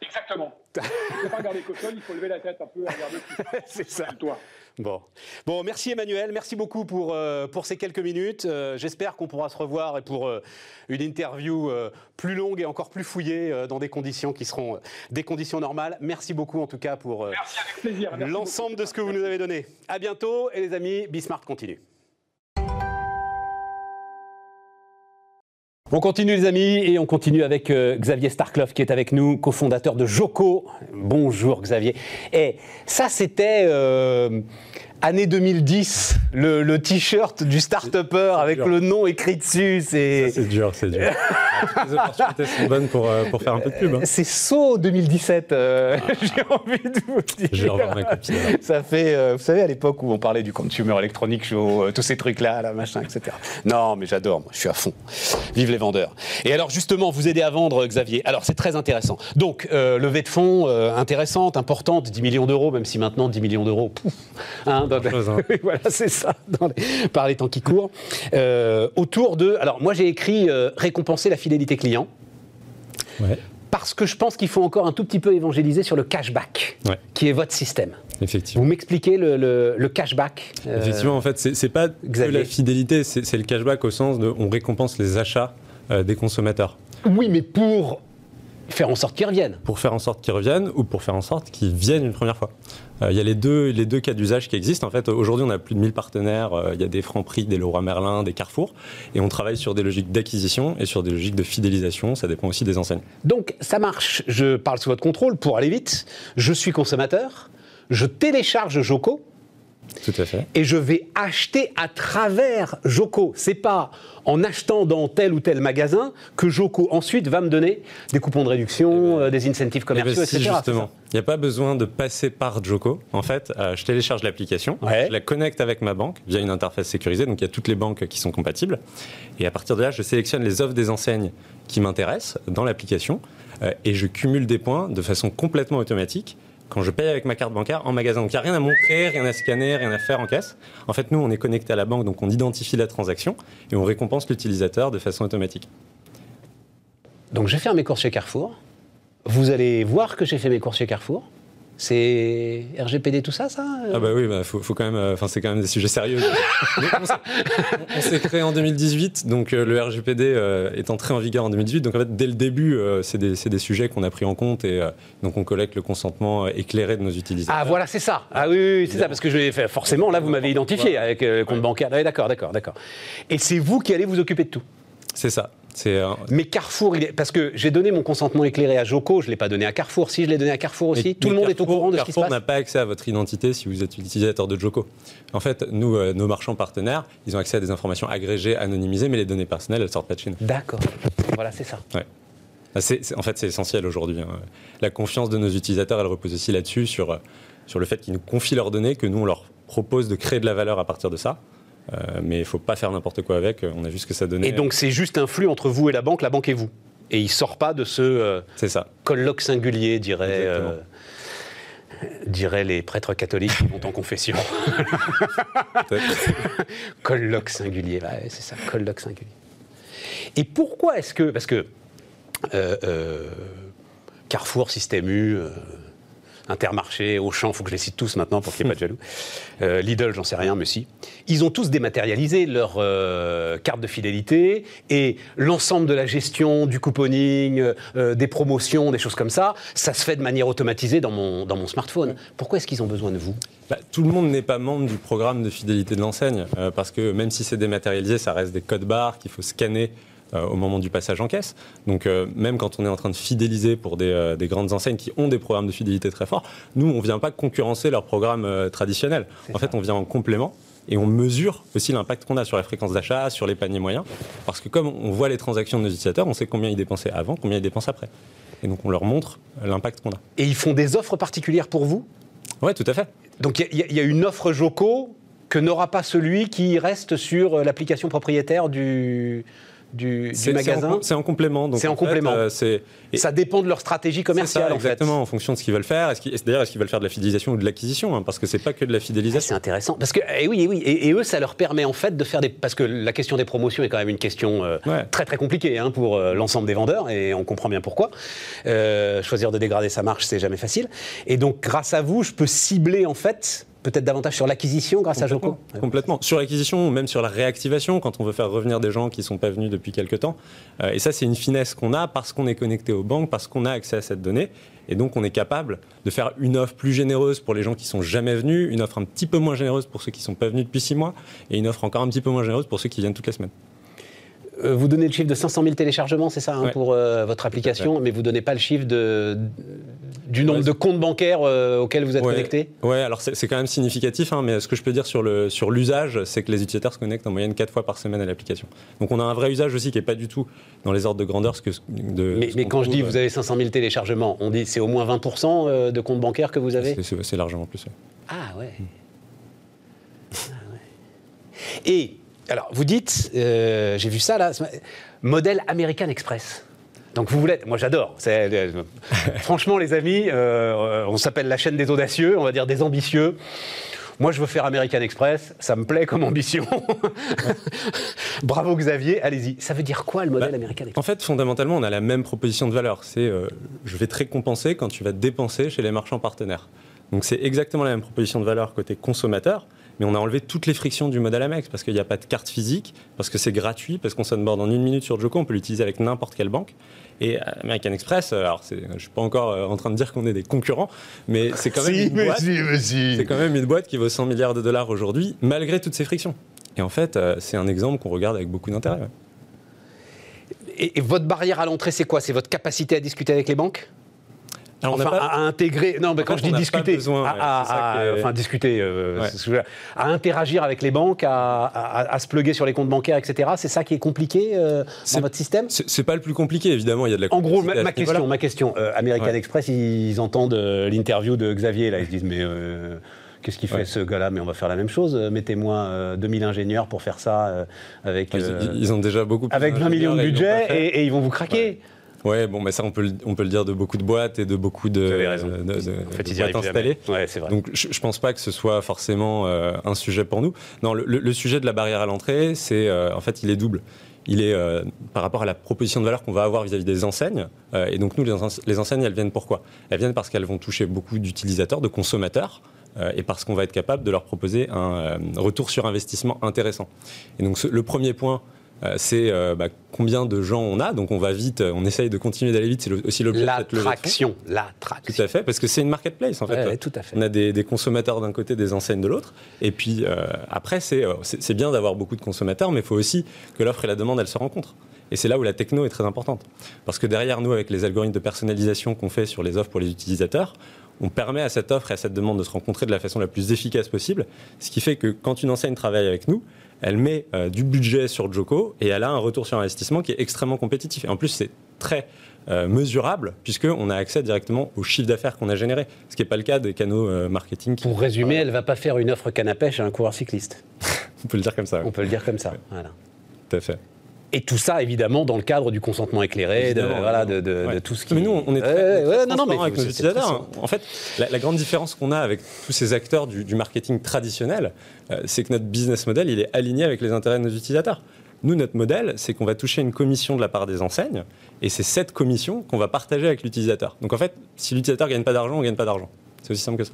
Exactement. il ne faut pas regarder qu'au sol, il faut lever la tête un peu et regarder C'est ça. Toi. Bon. bon, merci Emmanuel, merci beaucoup pour, euh, pour ces quelques minutes. Euh, j'espère qu'on pourra se revoir et pour euh, une interview plus longue et encore plus fouillée dans des conditions qui seront des conditions normales. Merci beaucoup en tout cas pour l'ensemble de ce que vous nous avez donné. À bientôt et les amis, Bismart continue. On continue les amis et on continue avec euh, Xavier Starkloff qui est avec nous, cofondateur de Joko. Bonjour Xavier. Et ça c'était euh, année 2010, le, t-shirt du start-upper avec le nom écrit dessus. C'est dur, c'est dur. les opportunités sont bonnes pour, euh, pour faire un peu de pub. Hein. C'est saut 2017, euh, j'ai envie de vous dire. Je vais ma copie. Ça fait, vous savez, à l'époque où on parlait du consumer electronic show, tous ces trucs-là, là, machin, etc. Non, mais j'adore, je suis à fond. Vive les vendeurs. Et alors, justement, vous aidez à vendre, Xavier. Alors, c'est très intéressant. Donc, levée de fonds intéressante, importante, 10 millions d'euros, même si maintenant, 10 millions d'euros, hein, Hein. voilà, c'est ça, par les temps qui courent. Euh, autour de. Alors, moi, j'ai écrit euh, récompenser la fidélité client. Parce que je pense qu'il faut encore un tout petit peu évangéliser sur le cashback, qui est votre système. Effectivement. Vous m'expliquez le, cashback euh, Effectivement, en fait, c'est pas que la fidélité, c'est le cashback au sens de on récompense les achats des consommateurs. Oui, mais pour faire en sorte qu'ils reviennent. Pour faire en sorte qu'ils reviennent ou pour faire en sorte qu'ils viennent une première fois. Euh, il y a les deux, les deux cas d'usage qui existent. En fait, aujourd'hui, on a plus de 1000 partenaires. Euh, il y a des Franprix, des Leroy Merlin, des Carrefour. Et on travaille sur des logiques d'acquisition et sur des logiques de fidélisation. Ça dépend aussi des enseignes. Donc, ça marche. Je parle sous votre contrôle pour aller vite. Je suis consommateur. Je télécharge Joko tout à fait. Et je vais acheter à travers Joko. C'est pas en achetant dans tel ou tel magasin que Joko ensuite va me donner des coupons de réduction, eh ben, euh, des incentives eh ben, commerciaux, etc. Justement, il n'y a pas besoin de passer par Joko. En fait, euh, je télécharge l'application, je la connecte avec ma banque via une interface sécurisée. Donc il y a toutes les banques qui sont compatibles. Et à partir de là, je sélectionne les offres des enseignes qui m'intéressent dans l'application euh, et je cumule des points de façon complètement automatique je paye avec ma carte bancaire en magasin. Donc il n'y a rien à montrer, rien à scanner, rien à faire en caisse. En fait, nous, on est connecté à la banque, donc on identifie la transaction et on récompense l'utilisateur de façon automatique. Donc je vais faire mes courses chez Carrefour. Vous allez voir que j'ai fait mes courses chez Carrefour. C'est RGPD, tout ça, ça Ah bah oui, bah, faut, faut, quand même. Euh, enfin, c'est quand même des sujets sérieux. on s'est créé en 2018, donc euh, le RGPD euh, est entré en vigueur en 2018. Donc en fait, dès le début, c'est des, des, sujets qu'on a pris en compte et donc on collecte le consentement éclairé de nos utilisateurs. Ah voilà, c'est ça. Ah oui, oui c'est ça, parce que je fait, forcément là, vous m'avez identifié avec le compte bancaire. Ah d'accord, d'accord, d'accord. Et c'est vous qui allez vous occuper de tout. C'est ça. Mais Carrefour, il est... parce que j'ai donné mon consentement éclairé à Joko, je ne l'ai pas donné à Carrefour. Si je l'ai donné à Carrefour aussi, tout le monde est au courant de ce qui se passe. Carrefour n'a pas accès à votre identité si vous êtes utilisateur de Joko. En fait, nous, euh, nos marchands partenaires, ils ont accès à des informations agrégées, anonymisées, mais les données personnelles, elles sortent pas de chez nous. D'accord. Voilà, c'est ça. Ouais. Bah, en fait, c'est essentiel aujourd'hui. Hein. La confiance de nos utilisateurs, elle repose aussi là-dessus, sur, euh, sur le fait qu'ils nous confient leurs données, que nous, on leur propose de créer de la valeur à partir de ça. Euh, mais il ne faut pas faire n'importe quoi avec. On a vu ce que ça donnait. Et donc c'est juste un flux entre vous et la banque, la banque et vous. Et il sort pas de ce euh, ça. colloque singulier, dirait, euh, diraient les prêtres catholiques qui vont en confession. colloque singulier, c'est ça, colloque singulier. Et pourquoi est-ce que, parce que Carrefour, Système U, Intermarché, Auchan, il faut que je les cite tous maintenant pour qu'il n'y ait pas de jaloux. Euh, Lidl, j'en sais rien, mais si. Ils ont tous dématérialisé leur euh, carte de fidélité et l'ensemble de la gestion, du couponing, euh, des promotions, des choses comme ça, ça se fait de manière automatisée dans mon, dans mon smartphone. Pourquoi est-ce qu'ils ont besoin de vous? Bah, Tout le monde n'est pas membre du programme de fidélité de l'enseigne, parce que même si c'est dématérialisé, ça reste des codes barres qu'il faut scanner au moment du passage en caisse. Donc euh, même quand on est en train de fidéliser pour euh, des, grandes enseignes qui ont des programmes de fidélité très forts, nous, on ne vient pas concurrencer leurs programmes traditionnels. En fait, on vient en complément et on mesure aussi l'impact qu'on a sur la fréquence d'achat, sur les paniers moyens, parce que comme on voit les transactions de nos utilisateurs, on sait combien ils dépensaient avant, combien ils dépensent après. Et donc on leur montre l'impact qu'on a. Et ils font des offres particulières pour vous? Oui, tout à fait. Donc il y, y, a une offre Joco que n'aura pas celui qui reste sur l'application propriétaire du, du, magasin. C'est en, complément. C'est en, complément. Euh, ça dépend de leur stratégie commerciale. exactement, en, fonction de ce qu'ils veulent faire. D'ailleurs, est-ce qu'ils veulent faire de la fidélisation ou de l'acquisition hein, Parce que c'est pas que de la fidélisation. c'est intéressant. Parce que, et eh oui, et oui. Et, eux, ça leur permet en fait de faire des. Parce que la question des promotions est quand même une question euh, très très compliquée hein, pour euh, l'ensemble des vendeurs, et on comprend bien pourquoi. choisir de dégrader sa marche, c'est jamais facile. Et donc, grâce à vous, je peux cibler en fait peut-être davantage sur l'acquisition grâce à Joko Complètement. Sur l'acquisition même sur la réactivation, quand on veut faire revenir des gens qui ne sont pas venus depuis quelques temps. Euh, et ça, c'est une finesse qu'on a parce qu'on est connecté aux banques, parce qu'on a accès à cette donnée. Et donc, on est capable de faire une offre plus généreuse pour les gens qui sont jamais venus, une offre un petit peu moins généreuse pour ceux qui ne sont pas venus depuis six mois, et une offre encore un petit peu moins généreuse pour ceux qui viennent toutes les semaines. Euh, vous donnez le chiffre de 500 000 téléchargements, c'est ça, hein, pour euh, votre application, mais vous ne donnez pas le chiffre de, du nombre de comptes bancaires euh, auxquels vous êtes connecté Oui, alors c'est quand même significatif, hein, mais ce que je peux dire sur l'usage, sur c'est que les utilisateurs se connectent en moyenne 4 fois par semaine à l'application. Donc on a un vrai usage aussi qui n'est pas du tout dans les ordres de grandeur. Ce que, de, mais, mais quand je dis vous avez 500 000 téléchargements, on dit c'est au moins 20% de comptes bancaires que vous avez? C'est largement plus. Ah ouais. ah ouais. Et alors, vous dites, euh, j'ai vu ça là, modèle American Express. Donc vous voulez, moi j'adore. Euh, franchement les amis, euh, on s'appelle la chaîne des audacieux, on va dire des ambitieux. Moi je veux faire American Express, ça me plaît comme ambition. Bravo Xavier, allez-y. Ça veut dire quoi le modèle bah, American Express? En fait, fondamentalement, on a la même proposition de valeur. C'est je vais te récompenser quand tu vas dépenser chez les marchands partenaires. Donc c'est exactement la même proposition de valeur côté consommateur mais on a enlevé toutes les frictions du modèle Amex parce qu'il n'y a pas de carte physique, parce que c'est gratuit, parce qu'on s'onboard en une minute sur Joko, on peut l'utiliser avec n'importe quelle banque. Et American Express, alors je ne suis pas encore euh, en train de dire qu'on est des concurrents, mais c'est quand, même une boîte, c'est quand même une boîte qui vaut 100 milliards de dollars aujourd'hui, malgré toutes ces frictions. Et en fait, euh, c'est un exemple qu'on regarde avec beaucoup d'intérêt. et, votre barrière à l'entrée, c'est quoi? C'est votre capacité à discuter avec les banques? Enfin, à, intégrer. Non, mais quand je dis discuter, besoin, à, enfin discuter, euh, à interagir avec les banques, à, se pluguer sur les comptes bancaires, etc. C'est ça qui est compliqué euh, dans votre système? C'est pas le plus compliqué, évidemment. Il y a de la. En gros, ma, question, ma question. Euh, American Express, ils, entendent l'interview de Xavier là, ils se disent mais. Qu'est-ce qu'il fait ce gars-là? Mais on va faire la même chose. Mettez-moi 2000 ingénieurs pour faire ça avec. ils, ont déjà beaucoup. Avec 20 millions de budget et, ils vont vous craquer. Ouais, bon, mais ça, on peut, on peut le dire de beaucoup de boîtes et de beaucoup de, boîtes installées. Ouais, vrai. Donc, je, ne pense pas que ce soit forcément euh, un sujet pour nous. Non, le, sujet de la barrière à l'entrée, c'est, euh, en fait, il est double. il est par rapport à la proposition de valeur qu'on va avoir vis-à-vis des enseignes. et donc nous, les, enseignes, elles viennent pourquoi? Elles viennent parce qu'elles vont toucher beaucoup d'utilisateurs, de consommateurs et parce qu'on va être capable de leur proposer un retour sur investissement intéressant. Et donc le premier point, euh, c'est euh, bah, combien de gens on a. Donc on va vite, on essaye de continuer d'aller vite. C'est aussi l'objet de cette L'attraction, l'attraction. Tout à fait, parce que c'est une marketplace en fait. tout à fait. On a des, consommateurs d'un côté, des enseignes de l'autre. Et puis euh, après, c'est bien d'avoir beaucoup de consommateurs, mais il faut aussi que l'offre et la demande, elles se rencontrent. Et c'est là où la techno est très importante. Parce que derrière nous, avec les algorithmes de personnalisation qu'on fait sur les offres pour les utilisateurs, on permet à cette offre et à cette demande de se rencontrer de la façon la plus efficace possible. Ce qui fait que quand une enseigne travaille avec nous, elle met euh, du budget sur Joko et elle a un retour sur investissement qui est extrêmement compétitif. Et en plus, c'est très euh, mesurable puisqu'on a accès directement au chiffre d'affaires qu'on a généré, ce qui n'est pas le cas des canaux euh, marketing. Pour résumer, elle ne va pas faire une offre canne à pêche à un coureur cycliste. On peut le dire comme ça. On peut le dire comme ça. Voilà. Tout à fait. Et tout ça, évidemment, dans le cadre du consentement éclairé, de, voilà, de, tout ce qui. Mais nous, on est très, avec nos utilisateurs. En fait, la, grande différence qu'on a avec tous ces acteurs du, marketing traditionnel, euh, c'est que notre business model, il est aligné avec les intérêts de nos utilisateurs. Nous, notre modèle, c'est qu'on va toucher une commission de la part des enseignes, et c'est cette commission qu'on va partager avec l'utilisateur. Donc en fait, si l'utilisateur gagne pas d'argent, on gagne pas d'argent. C'est aussi simple que ça.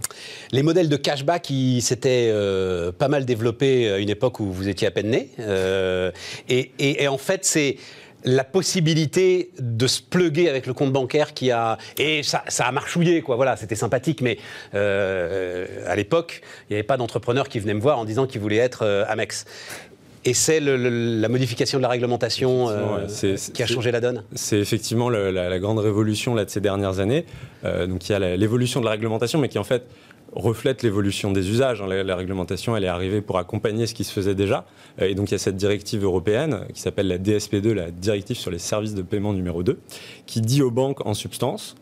Les modèles de cashback, qui s'étaient euh, pas mal développés à une époque où vous étiez à peine né. Euh, et, en fait, c'est la possibilité de se pluguer avec le compte bancaire qui a et ça, a marchouillé quoi voilà c'était sympathique mais euh, à l'époque il n'y avait pas d'entrepreneur qui venait me voir en disant qu'il voulait être Amex et c'est la modification de la réglementation euh, qui a changé la donne C'est effectivement la, grande révolution là, de ces dernières années. Euh, donc il y a l'évolution de la réglementation, mais qui en fait reflète l'évolution des usages. Hein. La, réglementation, elle est arrivée pour accompagner ce qui se faisait déjà. Euh, et donc, il y a cette directive européenne qui s'appelle la DSP2, la directive sur les services de paiement numéro 2, qui dit aux banques en substance,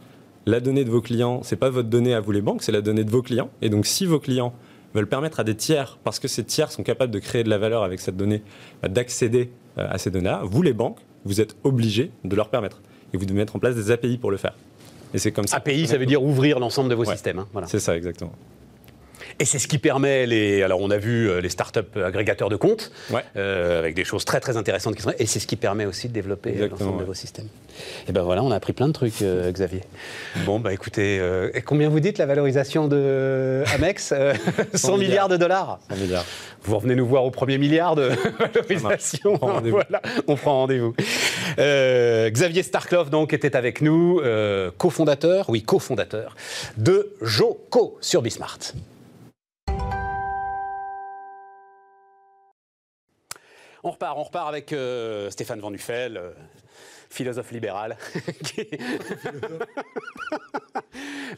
la donnée de vos clients, c'est pas votre donnée à vous les banques, c'est la donnée de vos clients. Et donc, si vos clients veulent permettre à des tiers, parce que ces tiers sont capables de créer de la valeur avec cette donnée, bah, d'accéder euh, à ces données-là, vous, les banques, vous êtes obligés de leur permettre. Et vous devez mettre en place des API pour le faire. Et c'est comme ça. API, ça veut dire ouvrir l'ensemble de vos systèmes. Hein, c'est ça, exactement. Et c'est ce qui permet les. Alors, on a vu euh, les startups agrégateurs de comptes, euh, avec des choses très très intéressantes qui sont. Et c'est ce qui permet aussi de développer l'ensemble de vos systèmes. Et ben voilà, on a appris plein de trucs, euh, Xavier. Bon, bah écoutez, et combien vous dites la valorisation de Amex 100, milliards. de dollars 100 milliards. Vous revenez nous voir au premier milliard de valorisation. On voilà, on prend rendez-vous. Xavier Starkloff, donc, était avec nous, cofondateur, oui, cofondateur de Joco sur Bismart. On repart, on repart avec euh, Stéphane Van Nuffel, euh, philosophe libéral.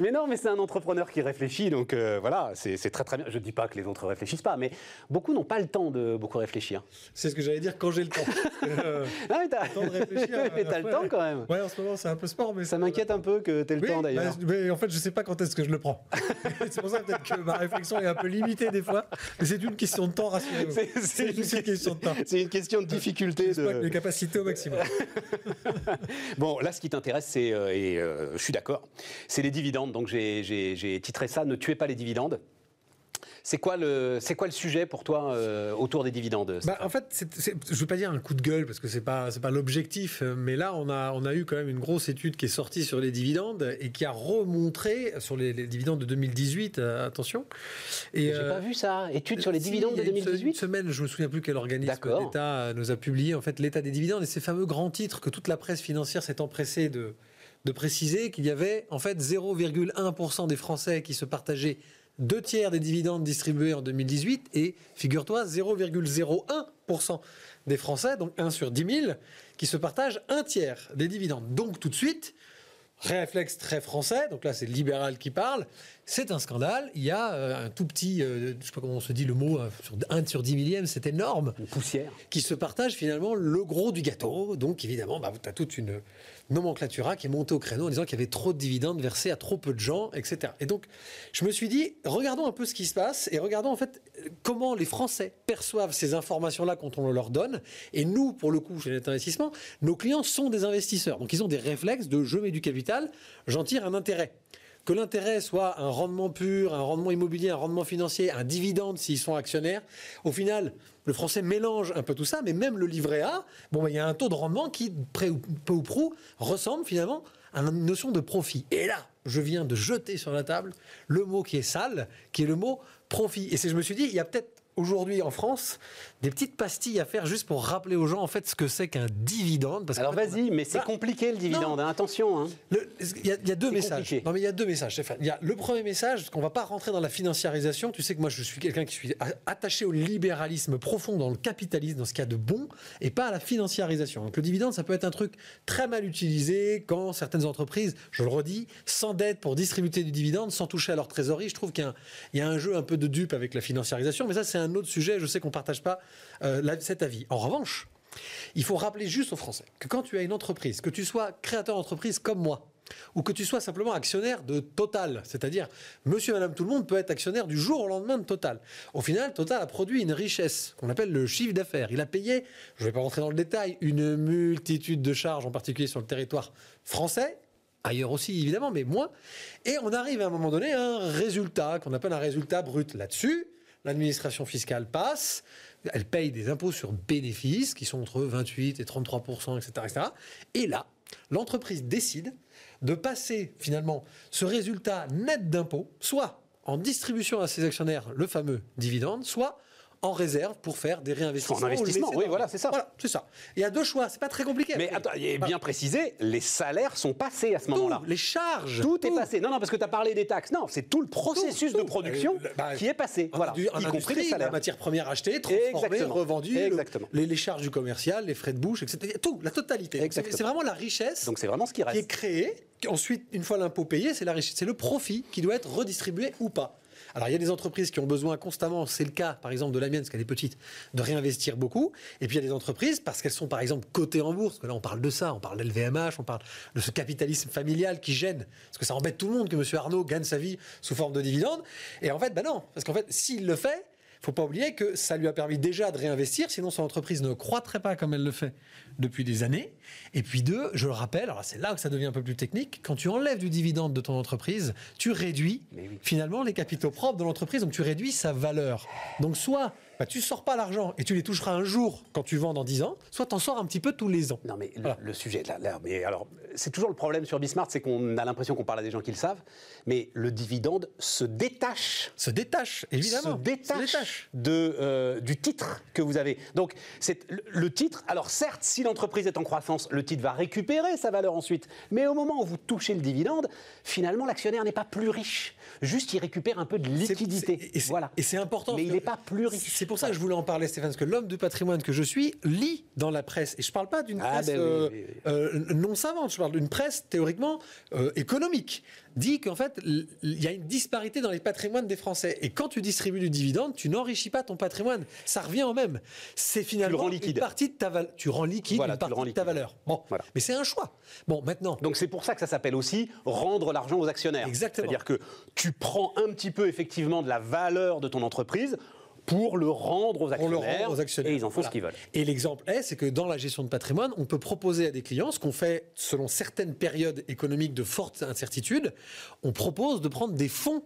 mais non, mais c'est un entrepreneur qui réfléchit, donc euh, voilà, c'est très très bien. Je ne dis pas que les autres réfléchissent pas, mais beaucoup n'ont pas le temps de beaucoup réfléchir. C'est ce que j'allais dire quand j'ai le temps. Euh, ah, mais t'as le temps le quand même. Ouais, en ce moment c'est un peu sport, mais ça m'inquiète un peu que t'aies le temps d'ailleurs. Bah, mais en fait, je sais pas quand est-ce que je le prends. c'est pour ça peut-être que ma réflexion est un peu limitée des fois, mais c'est une question de temps, rassurez-vous. C'est une, une, question de temps. C'est une question de difficulté. De... les capacités au maximum. bon, là, ce qui t'intéresse, c'est, euh, et euh, je suis d'accord, c'est les dividendes. Donc, j'ai titré ça Ne tuez pas les dividendes. C'est quoi, le, c'est quoi le sujet pour toi euh, autour des dividendes bah, En fait, je ne veux pas dire un coup de gueule parce que ce n'est pas, c'est pas l'objectif, mais là, on a, on a eu quand même une grosse étude qui est sortie sur les dividendes et qui a remontré sur les, dividendes de 2018, attention. Et, J'ai pas vu ça, étude sur les dividendes de 2018 Une semaine, je me souviens plus quel organisme d'État nous a publié en fait l'état des dividendes. Et ces fameux grands titres que toute la presse financière s'est empressée de, de préciser qu'il y avait en fait 0,1% des Français qui se partageaient deux tiers des dividendes distribués en 2018 et, figure-toi, 0,01% des Français, donc 1 sur 10 000, qui se partagent un tiers des dividendes. Donc tout de suite, réflexe très français, donc là c'est libéral qui parle, c'est un scandale. Il y a euh, un tout petit, euh, je ne sais pas comment on se dit le mot, 1 euh, sur 10 millième, c'est énorme. Une poussière. Qui se partage finalement le gros du gâteau. Donc évidemment, bah, tu as toute une, nomenclatura qui est montée au créneau en disant qu'il y avait trop de dividendes versés à trop peu de gens, etc. Et donc, je me suis dit, regardons un peu ce qui se passe et regardons en fait comment les Français perçoivent ces informations-là quand on leur donne. Et nous, pour le coup, chez Net Investissement, nos clients sont des investisseurs. Donc, ils ont des réflexes de je mets du capital, j'en tire un intérêt. que l'intérêt soit un rendement pur, un rendement immobilier, un rendement financier, un dividende s'ils sont actionnaires, au final, le français mélange un peu tout ça, mais même le livret A, bon, bah, il y a un taux de rendement qui, près ou, peu ou prou, ressemble finalement à une notion de profit. Et là, je viens de jeter sur la table le mot qui est sale, qui est le mot profit. Et c'est je me suis dit, il y a peut-être aujourd'hui en France des petites pastilles à faire juste pour rappeler aux gens en fait ce que c'est qu'un dividende. Parce Alors vas-y, mais c'est bah, compliqué le dividende, hein, attention. Hein. Il y, a deux messages. Non mais il y a deux messages, Il y a le premier message, parce qu'on va pas rentrer dans la financiarisation. Tu sais que moi je suis quelqu'un qui suis attaché au libéralisme profond, dans le capitalisme, dans ce qu'il y a de bon, et pas à la financiarisation. Donc le dividende, ça peut être un truc très mal utilisé quand certaines entreprises, je le redis, s'endettent pour distribuer du dividende sans toucher à leur trésorerie. Je trouve qu'il y, y, a un jeu un peu de dupe avec la financiarisation, mais ça c'est un autre sujet. Je sais qu'on partage pas euh, cet avis. En revanche, il faut rappeler juste aux Français que quand tu as une entreprise, que tu sois créateur d'entreprise comme moi, ou que tu sois simplement actionnaire de Total, c'est-à-dire monsieur, madame, tout le monde peut être actionnaire du jour au lendemain de Total. Au final, Total a produit une richesse qu'on appelle le chiffre d'affaires. Il a payé, je ne vais pas rentrer dans le détail, une multitude de charges, en particulier sur le territoire français, ailleurs aussi évidemment, mais moins. Et on arrive à un moment donné à un résultat qu'on appelle un résultat brut. Là-dessus, l'administration fiscale passe, elle paye des impôts sur bénéfices qui sont entre 28 et 33 etc., etc. Et là, l'entreprise décide de passer finalement ce résultat net d'impôts, soit en distribution à ses actionnaires le fameux dividende, soit en réserve pour faire des réinvestissements. En investissement, oui, voilà, c'est ça. Voilà, c'est ça. Il y a deux choix, c'est pas très compliqué. Mais attends, il est bien précisé, les salaires sont passés à ce moment-là. Les charges. Tout, est passé. Non, non, parce que tu as parlé des taxes. Non, c'est tout le processus de production euh, bah, qui est passé. Voilà, y compris les salaires. La matière première achetée, transformée, revendue, Exactement. les, charges du commercial, les frais de bouche, etc. Tout, la totalité. C'est vraiment la richesse. Donc c'est vraiment ce qui reste. Qui est créée. Ensuite, une fois l'impôt payé, c'est la c'est le profit qui doit être redistribué ou pas. Alors il y a des entreprises qui ont besoin constamment, c'est le cas par exemple de la mienne, parce qu'elle est petite, de réinvestir beaucoup. Et puis il y a des entreprises, parce qu'elles sont par exemple cotées en bourse, que là on parle de ça, on parle d'LVMH, on parle de ce capitalisme familial qui gêne, parce que ça embête tout le monde que M. Arnaud gagne sa vie sous forme de dividendes. Et en fait, ben non, parce qu'en fait, s'il le fait, faut pas oublier que ça lui a permis déjà de réinvestir, sinon son entreprise ne croîtrait pas comme elle le fait depuis des années. Et puis deux, je le rappelle, alors c'est là que ça devient un peu plus technique, quand tu enlèves du dividende de ton entreprise, tu réduis finalement les capitaux propres de l'entreprise, donc tu réduis sa valeur. Donc soit bah, tu sors pas l'argent et tu les toucheras un jour quand tu vends dans 10 ans, soit tu en sors un petit peu tous les ans. Non mais le, sujet, là, là, mais alors c'est toujours le problème sur Bismart, c'est qu'on a l'impression qu'on parle à des gens qui le savent, mais le dividende se détache. Se détache, évidemment. Se détache, De, euh, du titre que vous avez. Donc c'est le, titre, alors certes, si l'entreprise est en croissance, le titre va récupérer sa valeur ensuite, mais au moment où vous touchez le dividende, finalement l'actionnaire n'est pas plus riche, juste il récupère un peu de liquidité. et voilà. Et c'est important. Mais il n'est pas plus riche. C'est pour ça que je voulais en parler, Stéphane, parce que l'homme du patrimoine que je suis lit dans la presse. Et je ne parle pas d'une ah, presse ben euh, euh, non savante, je parle d'une presse théoriquement euh, économique dit qu'en fait, il y a une disparité dans les patrimoines des Français. Et quand tu distribues du dividende, tu n'enrichis pas ton patrimoine. Ça revient au même. C'est finalement une partie de ta valeur. Tu rends liquide une partie de ta valeur. Bon, voilà. mais c'est un choix. Bon, maintenant. Donc c'est pour ça que ça s'appelle aussi rendre l'argent aux actionnaires. Exactement. C'est-à-dire que tu prends un petit peu effectivement de la valeur de ton entreprise pour le rendre aux actionnaires, aux actionnaires. et ils en font ce qu'ils veulent. Et l'exemple est, c'est que dans la gestion de patrimoine, on peut proposer à des clients ce qu'on fait selon certaines périodes économiques de forte incertitude, on propose de prendre des fonds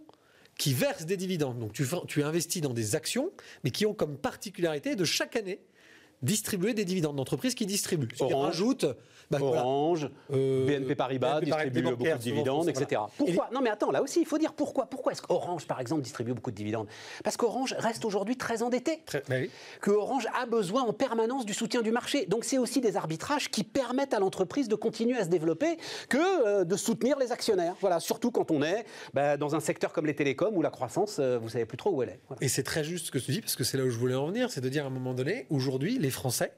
qui versent des dividendes. Donc tu, tu investis dans des actions, mais qui ont comme particularité de chaque année distribuer des dividendes d'entreprises qui distribuent. Orange, bah, Orange, euh, BNP Paribas distribue beaucoup de dividendes, etc. Pourquoi Non mais attends, là aussi, il faut dire pourquoi. Pourquoi est-ce qu'Orange, par exemple, distribue beaucoup de dividendes? Parce qu'Orange reste aujourd'hui très endetté. Très, bah Que Orange a besoin en permanence du soutien du marché. Donc c'est aussi des arbitrages qui permettent à l'entreprise de continuer à se développer que euh, de soutenir les actionnaires. Voilà, surtout quand on est bah, dans un secteur comme les télécoms où la croissance, euh, vous savez plus trop où elle est. Et c'est très juste ce que tu dis parce que c'est là où je voulais en venir, c'est de dire à un moment donné, aujourd'hui, les Français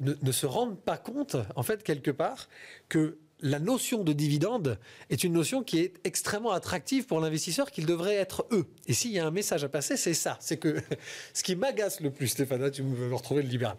ne, se rendent pas compte, en fait, quelque part, que la notion de dividende est une notion qui est extrêmement attractive pour l'investisseur qu'il devrait être eux. Et s'il y a un message à passer, c'est ça. C'est que ce qui m'agace le plus, Stéphane, tu me retrouver le libéral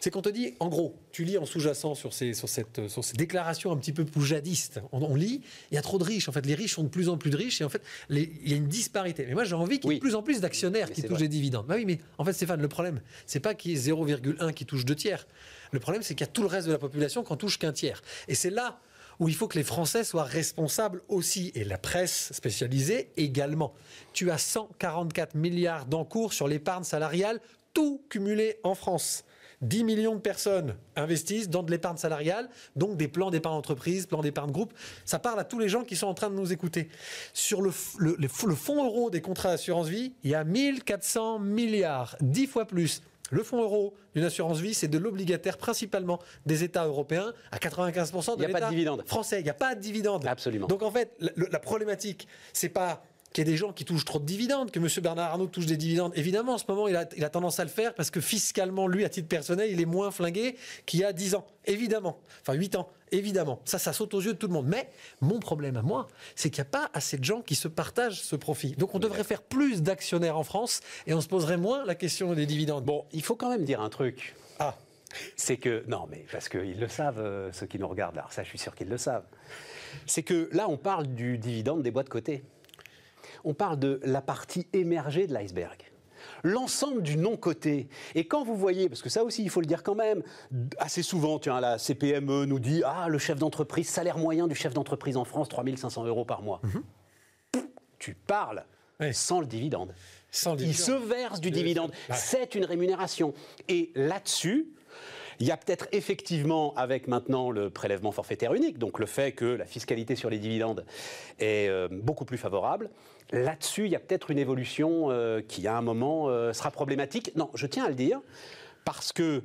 c'est qu'on te dit, en gros, tu lis en sous-jacent sur ces, sur, cette, sur ces déclarations un petit peu poujadistes, on, lit, il y a trop de riches. En fait, les riches sont de plus en plus de riches et en fait, il y a une disparité. Mais moi, j'ai envie qu'il y ait de plus en plus d'actionnaires qui touchent des dividendes. Bah oui, mais en fait, Stéphane, le problème, c'est pas qu'il y ait 0,1 qui touche deux tiers. Le problème, c'est qu'il y a tout le reste de la population qui en touche qu'un tiers. Et c'est là où il faut que les Français soient responsables aussi, et la presse spécialisée également. Tu as 144 milliards d'encours sur l'épargne salariale, tout cumulé en France. 10 millions de personnes investissent dans de l'épargne salariale, donc des plans d'épargne entreprise, plans d'épargne groupe. Ça parle à tous les gens qui sont en train de nous écouter. Sur le, le, le fonds euro des contrats d'assurance vie, il y a 1400 milliards, 10 fois plus. Le fonds euro d'une assurance vie, c'est de l'obligataire principalement des États européens à 95% de l'État français. Il n'y a pas de dividende. Absolument. Donc en fait, la, la problématique, c'est pas qu'il y ait des gens qui touchent trop de dividendes, que M. Bernard Arnault touche des dividendes. Évidemment, en ce moment, il a, il a, tendance à le faire parce que fiscalement, lui, à titre personnel, il est moins flingué qu'il y a 10 ans. Évidemment. Enfin, 8 ans. Évidemment. Ça, ça saute aux yeux de tout le monde. Mais mon problème à moi, c'est qu'il n'y a pas assez de gens qui se partagent ce profit. Donc, on devrait faire plus d'actionnaires en France et on se poserait moins la question des dividendes. Bon, il faut quand même dire un truc. Ah. C'est que, non, mais parce qu'ils le savent, euh, ceux qui nous regardent. Alors, ça, je suis sûr qu'ils le savent. C'est que là, on parle du dividende des boîtes cotées on parle de la partie émergée de l'iceberg. L'ensemble du non-coté. Et quand vous voyez, parce que ça aussi, il faut le dire quand même, assez souvent, tiens, la CPME nous dit Ah, le chef d'entreprise, salaire moyen du chef d'entreprise en France, 3500 euros par mois. Mhm. Tu parles sans le dividende. Sans Il se verse du dividende. C'est une rémunération. Et là-dessus, il y a peut-être effectivement, avec maintenant le prélèvement forfaitaire unique, donc le fait que la fiscalité sur les dividendes est euh, beaucoup plus favorable, là-dessus, il y a peut-être une évolution euh, qui, à un moment, euh, sera problématique. Non, je tiens à le dire, parce que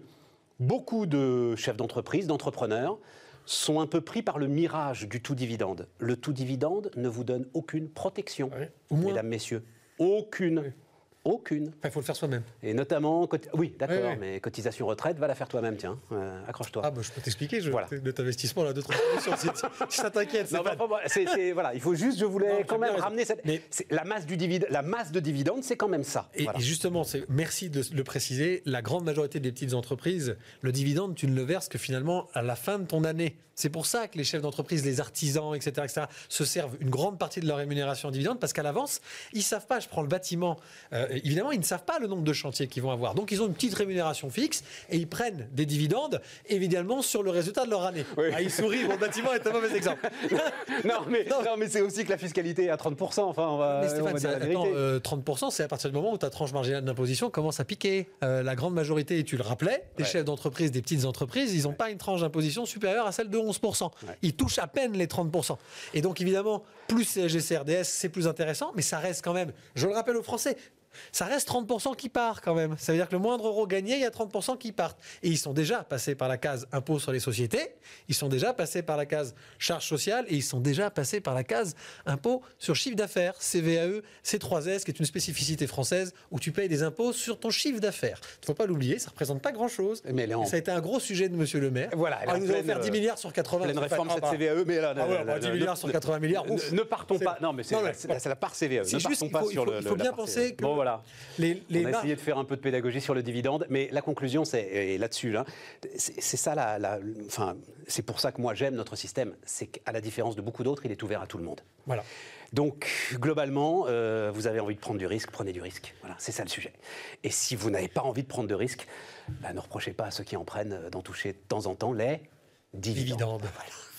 beaucoup de chefs d'entreprise, d'entrepreneurs, sont un peu pris par le mirage du tout dividende. Le tout dividende ne vous donne aucune protection, mesdames, messieurs. Aucune. Aucune. Il faut le faire soi-même. Et notamment, oui, d'accord, mais cotisation retraite, va la faire toi-même, tiens. Euh, accroche-toi. Ah, bah, je peux t'expliquer, je... voilà. notre investissement, là, d'autres si, si ça t'inquiète. voilà, il faut juste, je voulais quand même ramener cette. Mais... La, masse du divide, la masse de dividendes, c'est quand même ça. Et, voilà. et justement, merci de le préciser, la grande majorité des petites entreprises, le dividende, tu ne le verses que finalement à la fin de ton année. C'est pour ça que les chefs d'entreprise, les artisans, etc., etc., se servent une grande partie de leur rémunération en dividende, parce qu'à l'avance, ils savent pas, je prends le bâtiment. Euh, évidemment, ils ne savent pas le nombre de chantiers qu'ils vont avoir. Donc, ils ont une petite rémunération fixe et ils prennent des dividendes, évidemment, sur le résultat de leur année. Ah, ils sourient, mon bâtiment est un mauvais exemple. non, mais, non. mais c'est aussi que la fiscalité est à 30%. Enfin, on va, mais Stéphane, attends, 30%, euh, c'est à partir du moment où ta tranche marginale d'imposition commence à piquer. Euh, la grande majorité, et tu le rappelais, des chefs d'entreprise, des petites entreprises, ils n'ont pas une tranche d'imposition supérieure à celle de 11%. Ils touchent à peine les 30%. Et donc, évidemment, plus CSG, CRDS, c'est plus intéressant, mais ça reste quand même, je le rappelle aux Français, ça reste 30% qui part quand même. Ça veut dire que le moindre euro gagné, il y a 30% qui partent. Et ils sont déjà passés par la case impôt sur les sociétés, ils sont déjà passés par la case charge sociale et ils sont déjà passés par la case impôt sur chiffre d'affaires, CVAE, C3S, qui est une spécificité française où tu payes des impôts sur ton chiffre d'affaires. Il ne faut pas l'oublier, ça ne représente pas grand-chose. Mais Ça a été un gros sujet de Monsieur le maire. Voilà, ah, nous allons faire 10 milliards sur 80. Pleine réforme cette CVAE, mais là, ah ouais, 10 milliards sur 80 milliards. Ne, partons pas. Non, mais c'est la, part CVAE. C'est juste, il faut, il faut, bien penser que voilà. Les, les on a essayé de faire un peu de pédagogie sur le dividende, mais la conclusion, c'est là-dessus, là, c'est ça, la, enfin, c'est pour ça que moi j'aime notre système, c'est qu'à la différence de beaucoup d'autres, il est ouvert à tout le monde. Voilà. Donc, globalement, euh, vous avez envie de prendre du risque, prenez du risque. Voilà, c'est ça le sujet. Et si vous n'avez pas envie de prendre de risque, bah, ne reprochez pas à ceux qui en prennent euh, d'en toucher de temps en temps les dividendes.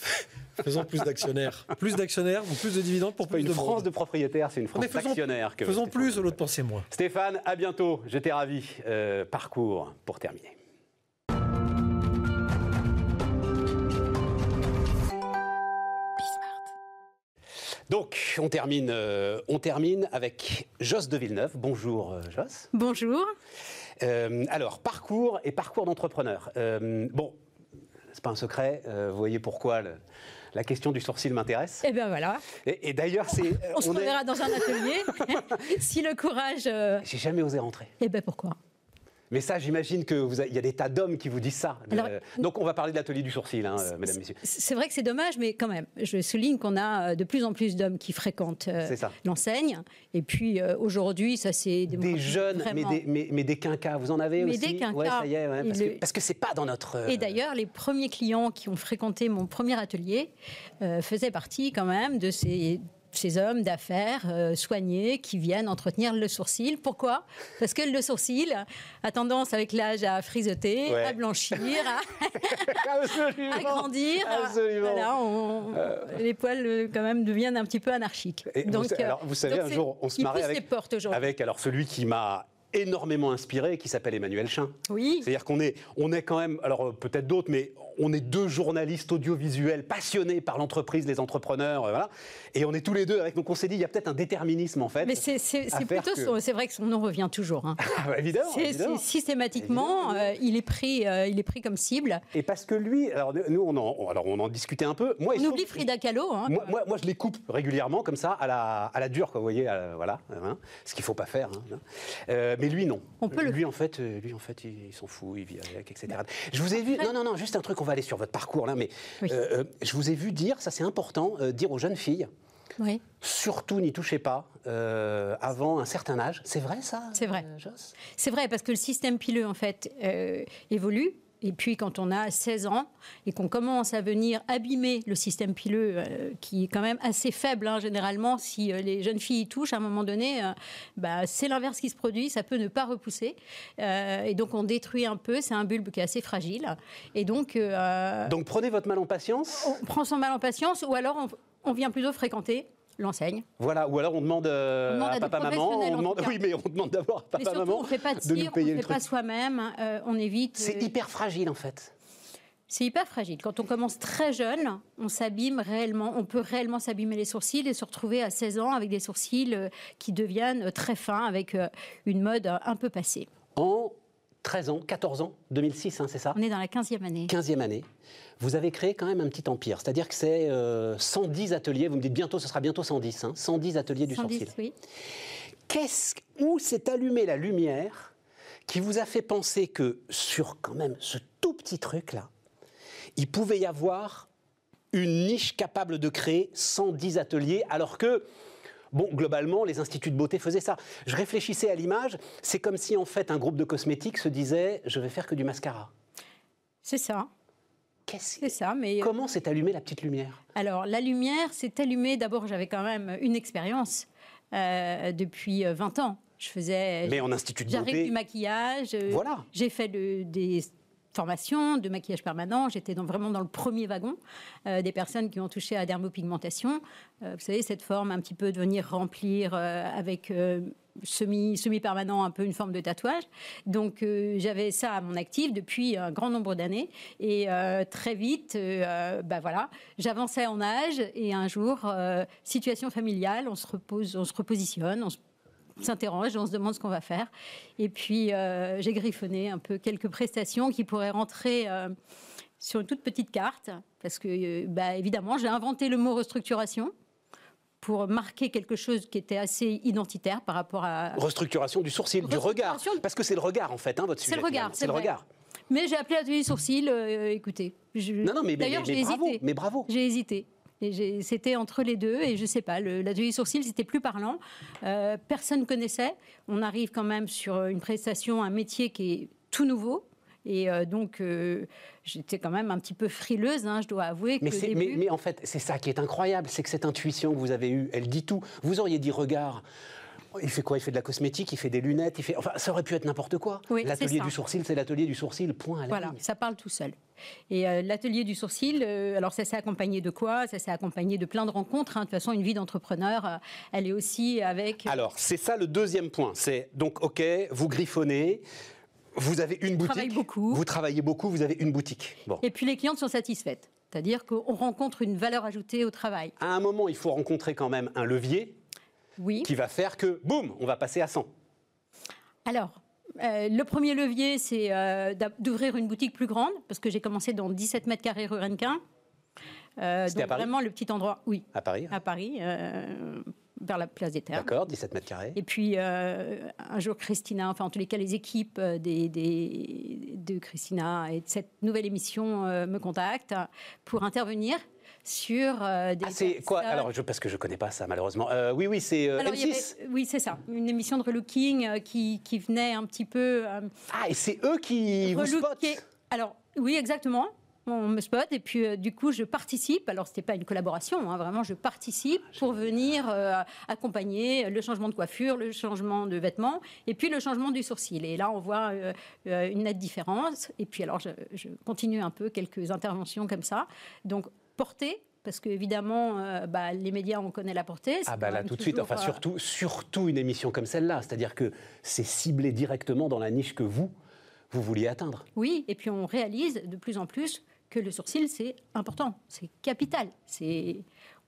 Faisons plus d'actionnaires. Plus d'actionnaires ou plus de dividendes pour plus une de France de propriétaires, c'est une France d'actionnaires. Faisons plus au lieu de penser moins. Stéphane, à bientôt. J'étais ravi. Euh, parcours pour terminer. Donc, on termine, euh, on termine avec Joss de Villeneuve. Bonjour, euh, Joss. Bonjour. alors, parcours et parcours d'entrepreneur. bon, c'est pas un secret. vous voyez pourquoi le, la question du sourcil m'intéresse. Et eh bien voilà. Et, d'ailleurs, c'est. On, se reverra dans un atelier. si le courage. Euh, J'ai jamais osé rentrer. Et eh bien pourquoi? Mais ça, j'imagine qu'il y a des tas d'hommes qui vous disent ça. donc, on va parler de l'atelier du sourcil, hein, mesdames, messieurs. C'est vrai que c'est dommage, mais quand même, je souligne qu'on a euh, de plus en plus d'hommes qui fréquentent euh, l'enseigne. Et puis, euh, aujourd'hui, ça c'est... Des jeunes, mais des, mais, des, quinquas, vous en avez mais aussi des quinquas. ça y est, parce, que, c'est pas dans notre... Et d'ailleurs, les premiers clients qui ont fréquenté mon premier atelier faisaient partie quand même de ces ces hommes d'affaires euh, soignés qui viennent entretenir le sourcil. Pourquoi? Parce que le sourcil a tendance avec l'âge à frisoter, à blanchir, à, grandir. Absolument. Voilà, on, les poils quand même deviennent un petit peu anarchiques. donc, vous, alors, vous savez, un jour, on se marrait avec, avec alors celui qui m'a énormément inspiré, qui s'appelle Emmanuel Chin. Oui. C'est-à-dire qu'on est, on est quand même, alors peut-être d'autres, mais on est deux journalistes audiovisuels passionnés par l'entreprise, les entrepreneurs, euh, voilà. Et on est tous les deux avec. Donc on s'est dit, il y a peut-être un déterminisme en fait. Mais c'est plutôt, c'est vrai que son nom revient toujours. Hein. Ah, bah, évidemment, Systématiquement, euh, il est pris, euh, il est pris comme cible. Et parce que lui, alors nous on en, alors on en discutait un peu. Moi, on oublie Frida Kahlo. Hein, moi, moi, je les coupe régulièrement comme ça à la, à la dure, quoi, vous voyez, voilà, hein, ce qu'il faut pas faire. Mais lui non. On peut lui en fait, lui en fait, il, s'en fout, il vit avec, etc. Je vous ai vu. Non non non, juste un truc. On va aller sur votre parcours là, mais euh, euh, je vous ai vu dire, ça c'est important, euh, dire aux jeunes filles. Surtout n'y touchez pas avant un certain âge. C'est vrai ça C'est vrai. c'est vrai parce que le système pileux en fait évolue et puis quand on a 16 ans et qu'on commence à venir abîmer le système pileux, euh, qui est quand même assez faible hein, généralement, si euh, les jeunes filles y touchent, à un moment donné, euh, bah, c'est l'inverse qui se produit, ça peut ne pas repousser. et donc on détruit un peu, c'est un bulbe qui est assez fragile. Et donc... donc prenez votre mal en patience. On prend son mal en patience ou alors on, on vient plutôt fréquenter l'enseigne. Voilà, ou alors on demande, à, papa maman, on demande, oui, mais on demande d'abord à papa maman on fait pas de, tir, on ne fait pas soi-même, euh, on évite. C'est euh, hyper fragile en fait. C'est hyper fragile. Quand on commence très jeune, on s'abîme réellement, on peut réellement s'abîmer les sourcils et se retrouver à 16 ans avec des sourcils euh, qui deviennent très fins, avec une mode un peu passée. En 13 ans, 14 ans, 2006, hein, c'est ça On est dans la 15e année. 15e année. Vous avez créé quand même un petit empire. C'est-à-dire que c'est 110 euh, ateliers, vous me dites bientôt, ce sera bientôt 110, hein, 110 ateliers du 110, sourcil. Oui. Qu'est-ce, où s'est allumée la lumière qui vous a fait penser que sur quand même ce tout petit truc-là, il pouvait y avoir une niche capable de créer 110 ateliers alors que Bon, globalement, les instituts de beauté faisaient ça. Je réfléchissais à l'image, c'est comme si en fait un groupe de cosmétiques se disait je vais faire que du mascara. C'est ça. Qu'est-ce C'est ça, mais... Euh, Comment s'est allumée la petite lumière? Alors, la lumière s'est allumée, d'abord j'avais quand même une expérience euh, depuis 20 euh, ans. Je faisais... Mais en institut de beauté J'arrive du maquillage. Voilà. J'ai fait des formation de maquillage permanent. J'étais vraiment dans le premier wagon euh, des personnes qui ont touché à dermopigmentation. Euh, vous savez, cette forme un petit peu de venir remplir euh, avec semi, semi-permanent, un peu une forme de tatouage. Donc j'avais ça à mon actif depuis un grand nombre d'années. Et très vite, bah voilà, j'avançais en âge et un jour, situation familiale, on se repose, on se repositionne, on se s'interroge, on se demande ce qu'on va faire. Et puis, euh, j'ai griffonné un peu quelques prestations qui pourraient rentrer euh, sur une toute petite carte, parce que, euh, bah, évidemment, j'ai inventé le mot restructuration pour marquer quelque chose qui était assez identitaire par rapport à... Restructuration du sourcil, du regard. Parce que c'est le regard, en fait, hein, votre sujet. C'est le regard, c'est le regard. Mais j'ai appelé atelier sourcil, écoutez. Non, non, mais, d'ailleurs, j'ai hésité. Mais bravo. J'ai hésité. C'était entre les deux, et je sais pas, l'atelier sourcil, c'était plus parlant. Euh, personne connaissait. On arrive quand même sur une prestation, un métier qui est tout nouveau. Et euh, donc, euh, j'étais quand même un petit peu frileuse, hein, je dois avouer. Mais, mais, en fait, c'est ça qui est incroyable, c'est que cette intuition que vous avez eue, elle dit tout. Vous auriez dit regard. Il fait quoi? Il fait de la cosmétique, il fait des lunettes, il fait. Enfin, ça aurait pu être n'importe quoi. l'atelier du sourcil, c'est l'atelier du sourcil, point. À voilà, ça parle tout seul. Et euh, l'atelier du sourcil, euh, alors ça s'est accompagné de quoi? Ça s'est accompagné de plein de rencontres. Hein. De toute façon, une vie d'entrepreneur, euh, elle est aussi avec. Alors, c'est ça le deuxième point. C'est donc, OK, vous griffonnez. Vous avez une boutique. beaucoup. Vous travaillez beaucoup, vous avez une boutique. Et puis les clientes sont satisfaites. C'est-à-dire qu'on rencontre une valeur ajoutée au travail. À un moment, il faut rencontrer quand même un levier oui. qui va faire que, boum, on va passer à 100. Alors, euh, le premier levier, c'est euh, d'ouvrir une boutique plus grande, parce que j'ai commencé dans 17 mètres carrés rue Renquin. Euh, donc vraiment le petit endroit, oui. À Paris À Paris, vers la place des Terres. D'accord, 17 mètres carrés. Et puis un jour, Christina, enfin en tous les cas, les équipes des, de Christina et de cette nouvelle émission me contactent pour intervenir sur euh, des. Ah, c'est quoi Alors, je, parce que je connais pas ça, malheureusement. Euh, oui, oui, c'est euh, M6 Oui, c'est ça. Une émission de relooking qui, qui, venait un petit peu. ah, et c'est eux qui vous spotent Alors, oui, exactement on me spot et puis du coup je participe. Alors c'était pas une collaboration, hein, vraiment je participe pour venir accompagner le changement de coiffure, le changement de vêtements et puis le changement du sourcil. Et là on voit une nette différence. Et puis alors je, je, continue un peu quelques interventions comme ça. Donc porter parce qu'évidemment, euh, bah, les médias, on connaît la portée. Ah bah là, tout de suite, enfin surtout, surtout une émission comme celle-là, c'est-à-dire que c'est ciblé directement dans la niche que vous, vous vouliez atteindre. Oui, et puis on réalise de plus en plus que le sourcil, c'est important, c'est capital.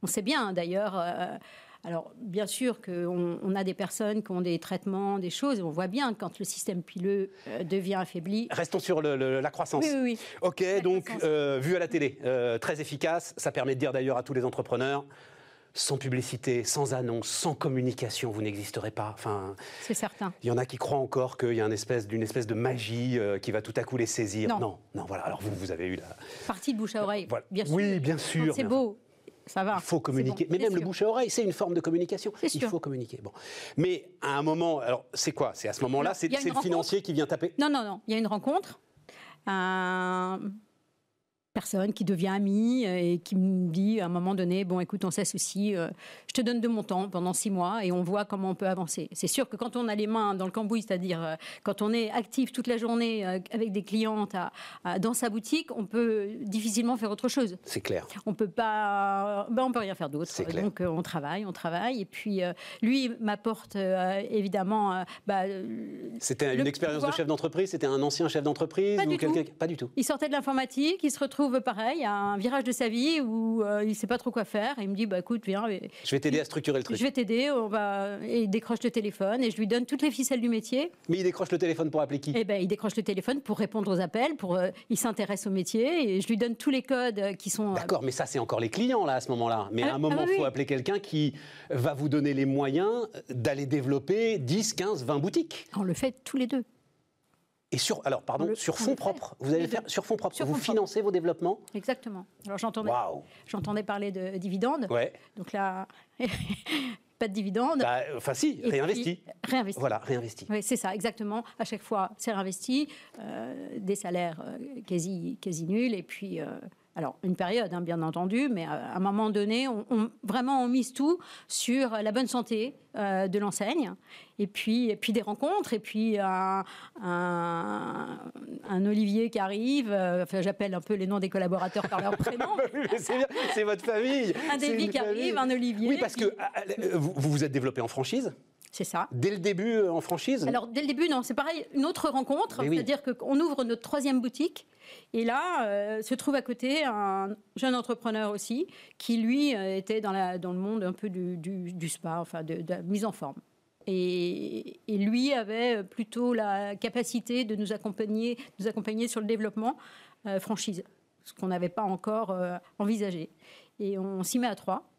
On sait bien d'ailleurs... Alors, bien sûr qu'on on a des personnes qui ont des traitements, des choses, et on voit bien quand le système pileux euh, devient affaibli. Restons sur la croissance. Oui, oui, oui. Ok, donc, euh, vu à la télé, euh, très efficace. Ça permet de dire d'ailleurs à tous les entrepreneurs sans publicité, sans annonce, sans communication, vous n'existerez pas. Enfin, c'est certain. Il y en a qui croient encore qu'il y a une espèce, d'une espèce de magie qui va tout à coup les saisir. Non. non, voilà. Alors vous, vous avez eu la partie de bouche à oreille. Bien sûr. Oui, bien sûr. C'est beau. Il faut communiquer. mais même le bouche à oreille, c'est une forme de communication. Il faut communiquer. Bon. Mais à un moment, alors c'est quoi? C'est à ce moment-là, c'est le financier qui vient taper? Non, non, non. Il y a une rencontre personne qui devient ami euh, et qui me dit à un moment donné, bon écoute, on ceci, euh, je te donne de mon temps pendant six mois et on voit comment on peut avancer. C'est sûr que quand on a les mains dans le cambouis, c'est-à-dire euh, quand on est actif toute la journée avec des clientes dans sa boutique, on peut difficilement faire autre chose. C'est clair. On peut pas, ben, on peut rien faire d'autre. Donc on travaille, on travaille et puis lui m'apporte évidemment. Bah, c'était une expérience de chef d'entreprise, c'était un ancien chef d'entreprise pas, ou du tout. pas du tout. Il sortait de l'informatique, il se retrouve pareil, à un virage de sa vie où euh, il ne sait pas trop quoi faire. Et il me dit bah, écoute, viens. Je vais t'aider à structurer le truc. Je vais t'aider. On va... Et il décroche le téléphone et je lui donne toutes les ficelles du métier. Mais il décroche le téléphone pour appeler qui? Eh ben, il décroche le téléphone pour répondre aux appels. Pour, euh, il s'intéresse au métier et je lui donne tous les codes qui sont. Euh, D'accord, mais ça, c'est encore les clients là à ce moment-là. Mais à un ah, moment, il ah faut appeler quelqu'un qui va vous donner les moyens d'aller développer 10, 15, 20 boutiques. On le fait tous les deux. Et sur, alors, pardon, sur fonds propres, vous allez faire sur fonds propres, vous financez vos développements Exactement. Alors j'entendais, j'entendais parler de dividendes. Ouais. Donc là, pas de dividendes. Bah, enfin si, réinvesti. réinvesti. Voilà, réinvesti. Oui, c'est ça, exactement. À chaque fois, c'est réinvesti, euh, des salaires euh, quasi, quasi nuls, et puis euh, alors, une période, hein, bien entendu, mais à un moment donné, on, vraiment, on mise tout sur la bonne santé euh, de l'enseigne, et puis, et puis des rencontres, et puis un, un, Olivier qui arrive, euh, enfin, j'appelle un peu les noms des collaborateurs par leur prénom. c'est votre famille. Un David qui arrive, un Olivier. Oui, parce que euh, vous vous êtes développé en franchise? C'est ça. Dès le début en franchise? Alors, dès le début, non, c'est pareil, une autre rencontre, c'est-à-dire qu'on ouvre notre troisième boutique et là, euh, se trouve à côté un jeune entrepreneur aussi, qui lui euh, était dans, la, dans le monde un peu du, du, spa, enfin de, la mise en forme. Et, et, lui avait plutôt la capacité de nous accompagner, nous accompagner sur le développement euh, franchise, ce qu'on n'avait pas encore envisagé. Et on s'y met à trois.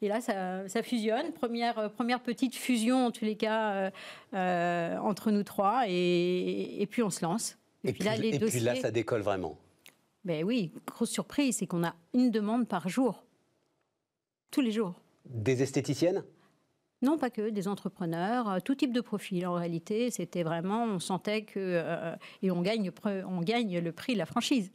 Et là, ça, ça, fusionne. Première, première petite fusion, en tous les cas, entre nous trois. Et, et, puis, on se lance. Et, puis, là, et puis là, ça décolle vraiment. Ben oui, grosse surprise, c'est qu'on a une demande par jour. Tous les jours. Des esthéticiennes? Non, pas que, des entrepreneurs, euh, tout type de profil. En réalité, c'était vraiment, on sentait que. Euh, et on gagne, on gagne le prix de la franchise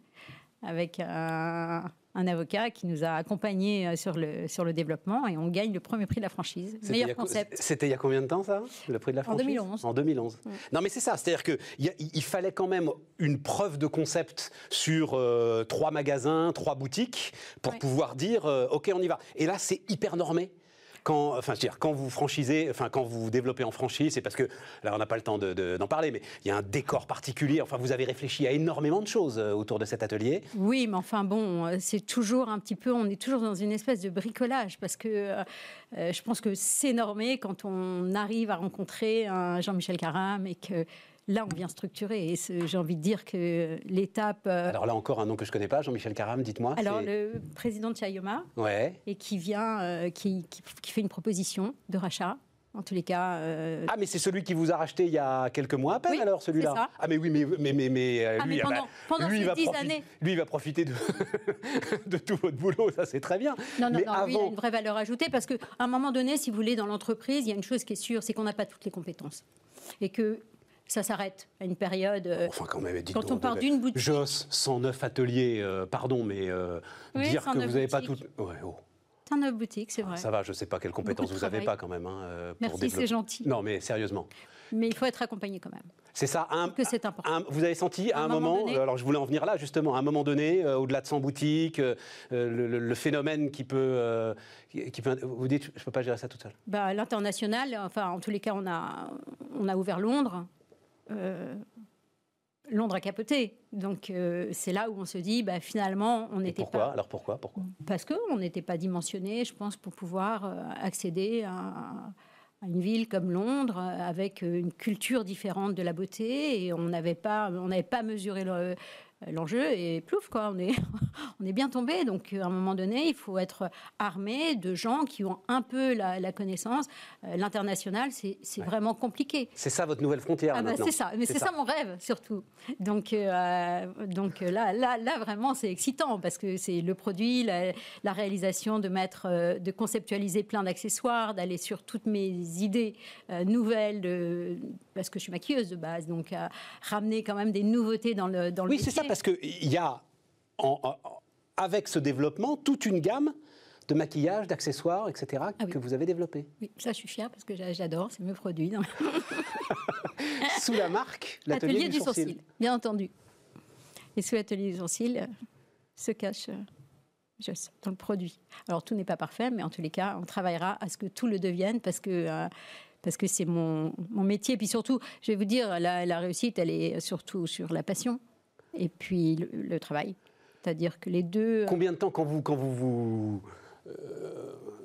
avec un, un avocat qui nous a accompagnés euh, sur le, sur le développement et on gagne le premier prix de la franchise. Meilleur concept. C'était il y a combien de temps ça, le prix de la franchise? En 2011. En 2011. Non mais c'est ça, c'est-à-dire qu'il il fallait quand même une preuve de concept sur euh, trois magasins, trois boutiques pour pouvoir dire euh, ok on y va. Et là c'est hyper normé quand, enfin, dire, quand vous franchisez, enfin, quand vous développez en franchise, c'est parce que, là, on n'a pas le temps d'en parler, mais il y a un décor particulier. Enfin, vous avez réfléchi à énormément de choses euh, autour de cet atelier. Oui, mais enfin, bon, euh, c'est toujours un petit peu, on est toujours dans une espèce de bricolage parce que euh, je pense que c'est normé quand on arrive à rencontrer un Jean-Michel Caram et que Là, on vient structurer. Et j'ai envie de dire que l'étape. Euh, Alors là encore, un nom que je ne connais pas, Jean-Michel Caram, dites-moi. Alors, le président de Chayoma. Ouais. Et qui vient, euh, qui, qui, fait une proposition de rachat en tous les cas. Euh, ah, mais c'est celui qui vous a racheté il y a quelques mois à peine, alors, celui-là Ah, mais oui, mais, mais, mais, mais ah, lui, pendant, ah bah, lui, il va années. Lui, il va profiter de, de tout votre boulot, ça c'est très bien. Non, non, non, lui, il a une vraie valeur ajoutée parce qu'à un moment donné, si vous voulez, dans l'entreprise, il y a une chose qui est sûre, c'est qu'on n'a pas toutes les compétences. Et que ça s'arrête à une période. Euh, enfin, quand même, quand on part d'une boutique. Joss, 109 ateliers, euh, pardon, mais euh, dire que vous n'avez pas tout. Ouais, oh. 89 boutiques, c'est vrai. Ça va, je ne sais pas quelles compétences vous n'avez pas quand même. Hein, Merci, c'est gentil. Non, mais sérieusement. Mais il faut être accompagné quand même. C'est ça. Un, que c'est important. vous avez senti à un, moment, alors je voulais en venir là justement, à un moment donné, euh, au-delà de 100 boutiques, euh, le, phénomène qui peut, qui, peut, vous dites, je ne peux pas gérer ça tout seul. Bah, l'international, enfin en tous les cas, on a, on a ouvert Londres. Londres a capoté. Donc euh, c'est là où on se dit, bah, finalement, on n'était pas. Alors pourquoi Pourquoi? Parce qu'on n'était pas dimensionné, je pense, pour pouvoir euh, accéder à, une ville comme Londres avec une culture différente de la beauté et on n'avait pas, on n'avait pas mesuré le, l'enjeu est plouf, quoi. On est, on est bien tombé. Donc, à un moment donné, il faut être armé de gens qui ont un peu la, connaissance. Euh, l'international, c'est vraiment compliqué. C'est ça votre nouvelle frontière ah bah, C'est ça, mais c'est ça. mon rêve, surtout. Donc, euh, donc là, là, là, vraiment, c'est excitant parce que c'est le produit, la, réalisation de mettre, euh, de conceptualiser plein d'accessoires, d'aller sur toutes mes idées nouvelles, de, parce que je suis maquilleuse de base, donc ramener quand même des nouveautés dans le, dans le Oui, c'est ça parce qu'il y a, avec ce développement, toute une gamme de maquillage, d'accessoires, etc., ah que vous avez développé. Oui, ça je suis fière parce que j'adore, c'est mes produits. sous la marque L'Atelier du, sourcil. Bien entendu. Et sous l'Atelier du sourcil euh, se cache euh, dans le produit. Alors tout n'est pas parfait, mais en tous les cas, on travaillera à ce que tout le devienne parce que... Euh, parce que c'est mon, mon, métier. Et puis surtout, je vais vous dire, la, la réussite, elle est surtout sur la passion et puis le, travail. C'est-à-dire que les deux. Euh, Combien de temps, quand vous, quand vous, vous, euh,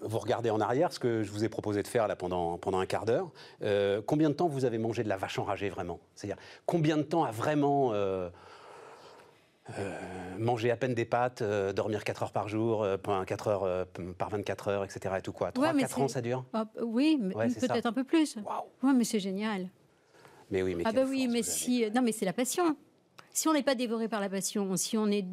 vous, regardez en arrière, ce que je vous ai proposé de faire là pendant, pendant un quart d'heure, euh, combien de temps vous avez mangé de la vache enragée vraiment? C'est-à-dire, combien de temps a vraiment. Manger à peine des pâtes, dormir 4 heures par jour, 4 heures par 24 heures, etc. Et tout quoi 3, 4 ans ça dure? Oui, peut-être un peu plus. Wow. mais c'est génial. Mais oui, mais ah bah oui, mais si, non, mais c'est la passion si on n'est pas dévoré par la passion, si on est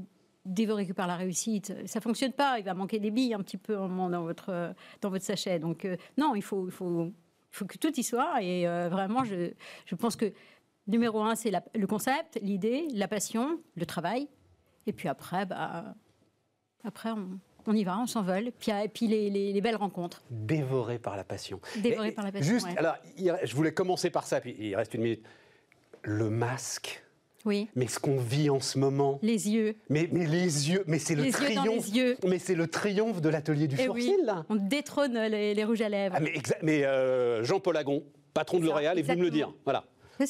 dévoré que par la réussite, ça fonctionne pas. Il va manquer des billes un petit peu dans votre dans votre sachet. Donc euh, non, il faut il faut faut que tout y soit. Et euh, vraiment, je, je pense que numéro un, c'est le concept, l'idée, la passion, le travail. Et puis après, bah après on, on y va, on s'envole, puis, et puis les, les, belles rencontres. Dévoré par la passion. Dévoré par la passion. Juste, alors, je voulais commencer par ça, puis il reste une minute. Le masque oui. Mais ce qu'on vit en ce moment. Les yeux. Mais, mais les yeux, mais c'est le triomphe. Mais c'est le triomphe de l'atelier du eh sourcil, là. On détrône les, rouges à lèvres. Ah, mais, mais euh, Jean-Paul Agon, patron de L'Oréal, et vous me le dire. Voilà.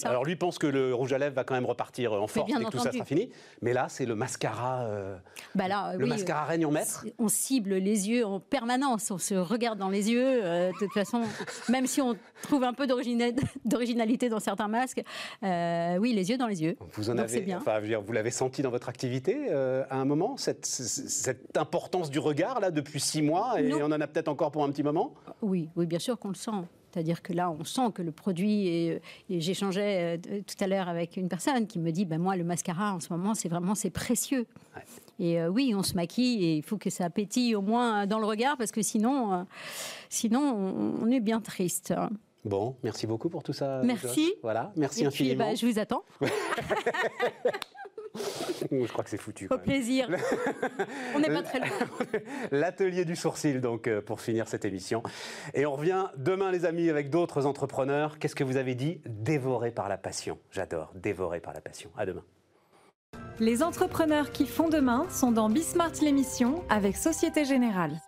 Alors lui pense que le rouge à lèvres va quand même repartir en force et que tout ça sera fini. Mais là, c'est le mascara, euh, bah là, le mascara règne en maître. On cible les yeux en permanence. On se regarde dans les yeux. Euh, de toute façon, même si on trouve un peu d'originalité dans certains masques, euh, oui, les yeux dans les yeux. Vous en avez, bien. Enfin, vous l'avez senti dans votre activité à un moment cette, cette, importance du regard là depuis six mois et on en a peut-être encore pour un petit moment? Oui, oui, bien sûr qu'on le sent. C'est-à-dire que là, on sent que le produit, et, j'échangeais euh, tout à l'heure avec une personne qui me dit, ben moi, le mascara, en ce moment, c'est vraiment, c'est précieux. Et euh, oui, on se maquille et il faut que ça pétille au moins dans le regard parce que sinon, euh, sinon on, est bien triste. Bon, merci beaucoup pour tout ça. Merci. Voilà, merci et infiniment. Puis, bah, je vous attends. Je crois que c'est foutu. Au plaisir. on n'est pas très loin. L'atelier du sourcil, donc, euh, pour finir cette émission. Et on revient demain, les amis, avec d'autres entrepreneurs. Qu'est-ce que vous avez dit? Dévoré par la passion. J'adore, dévoré par la passion. À demain. Les entrepreneurs qui font demain sont dans Bismart l'émission avec Société Générale.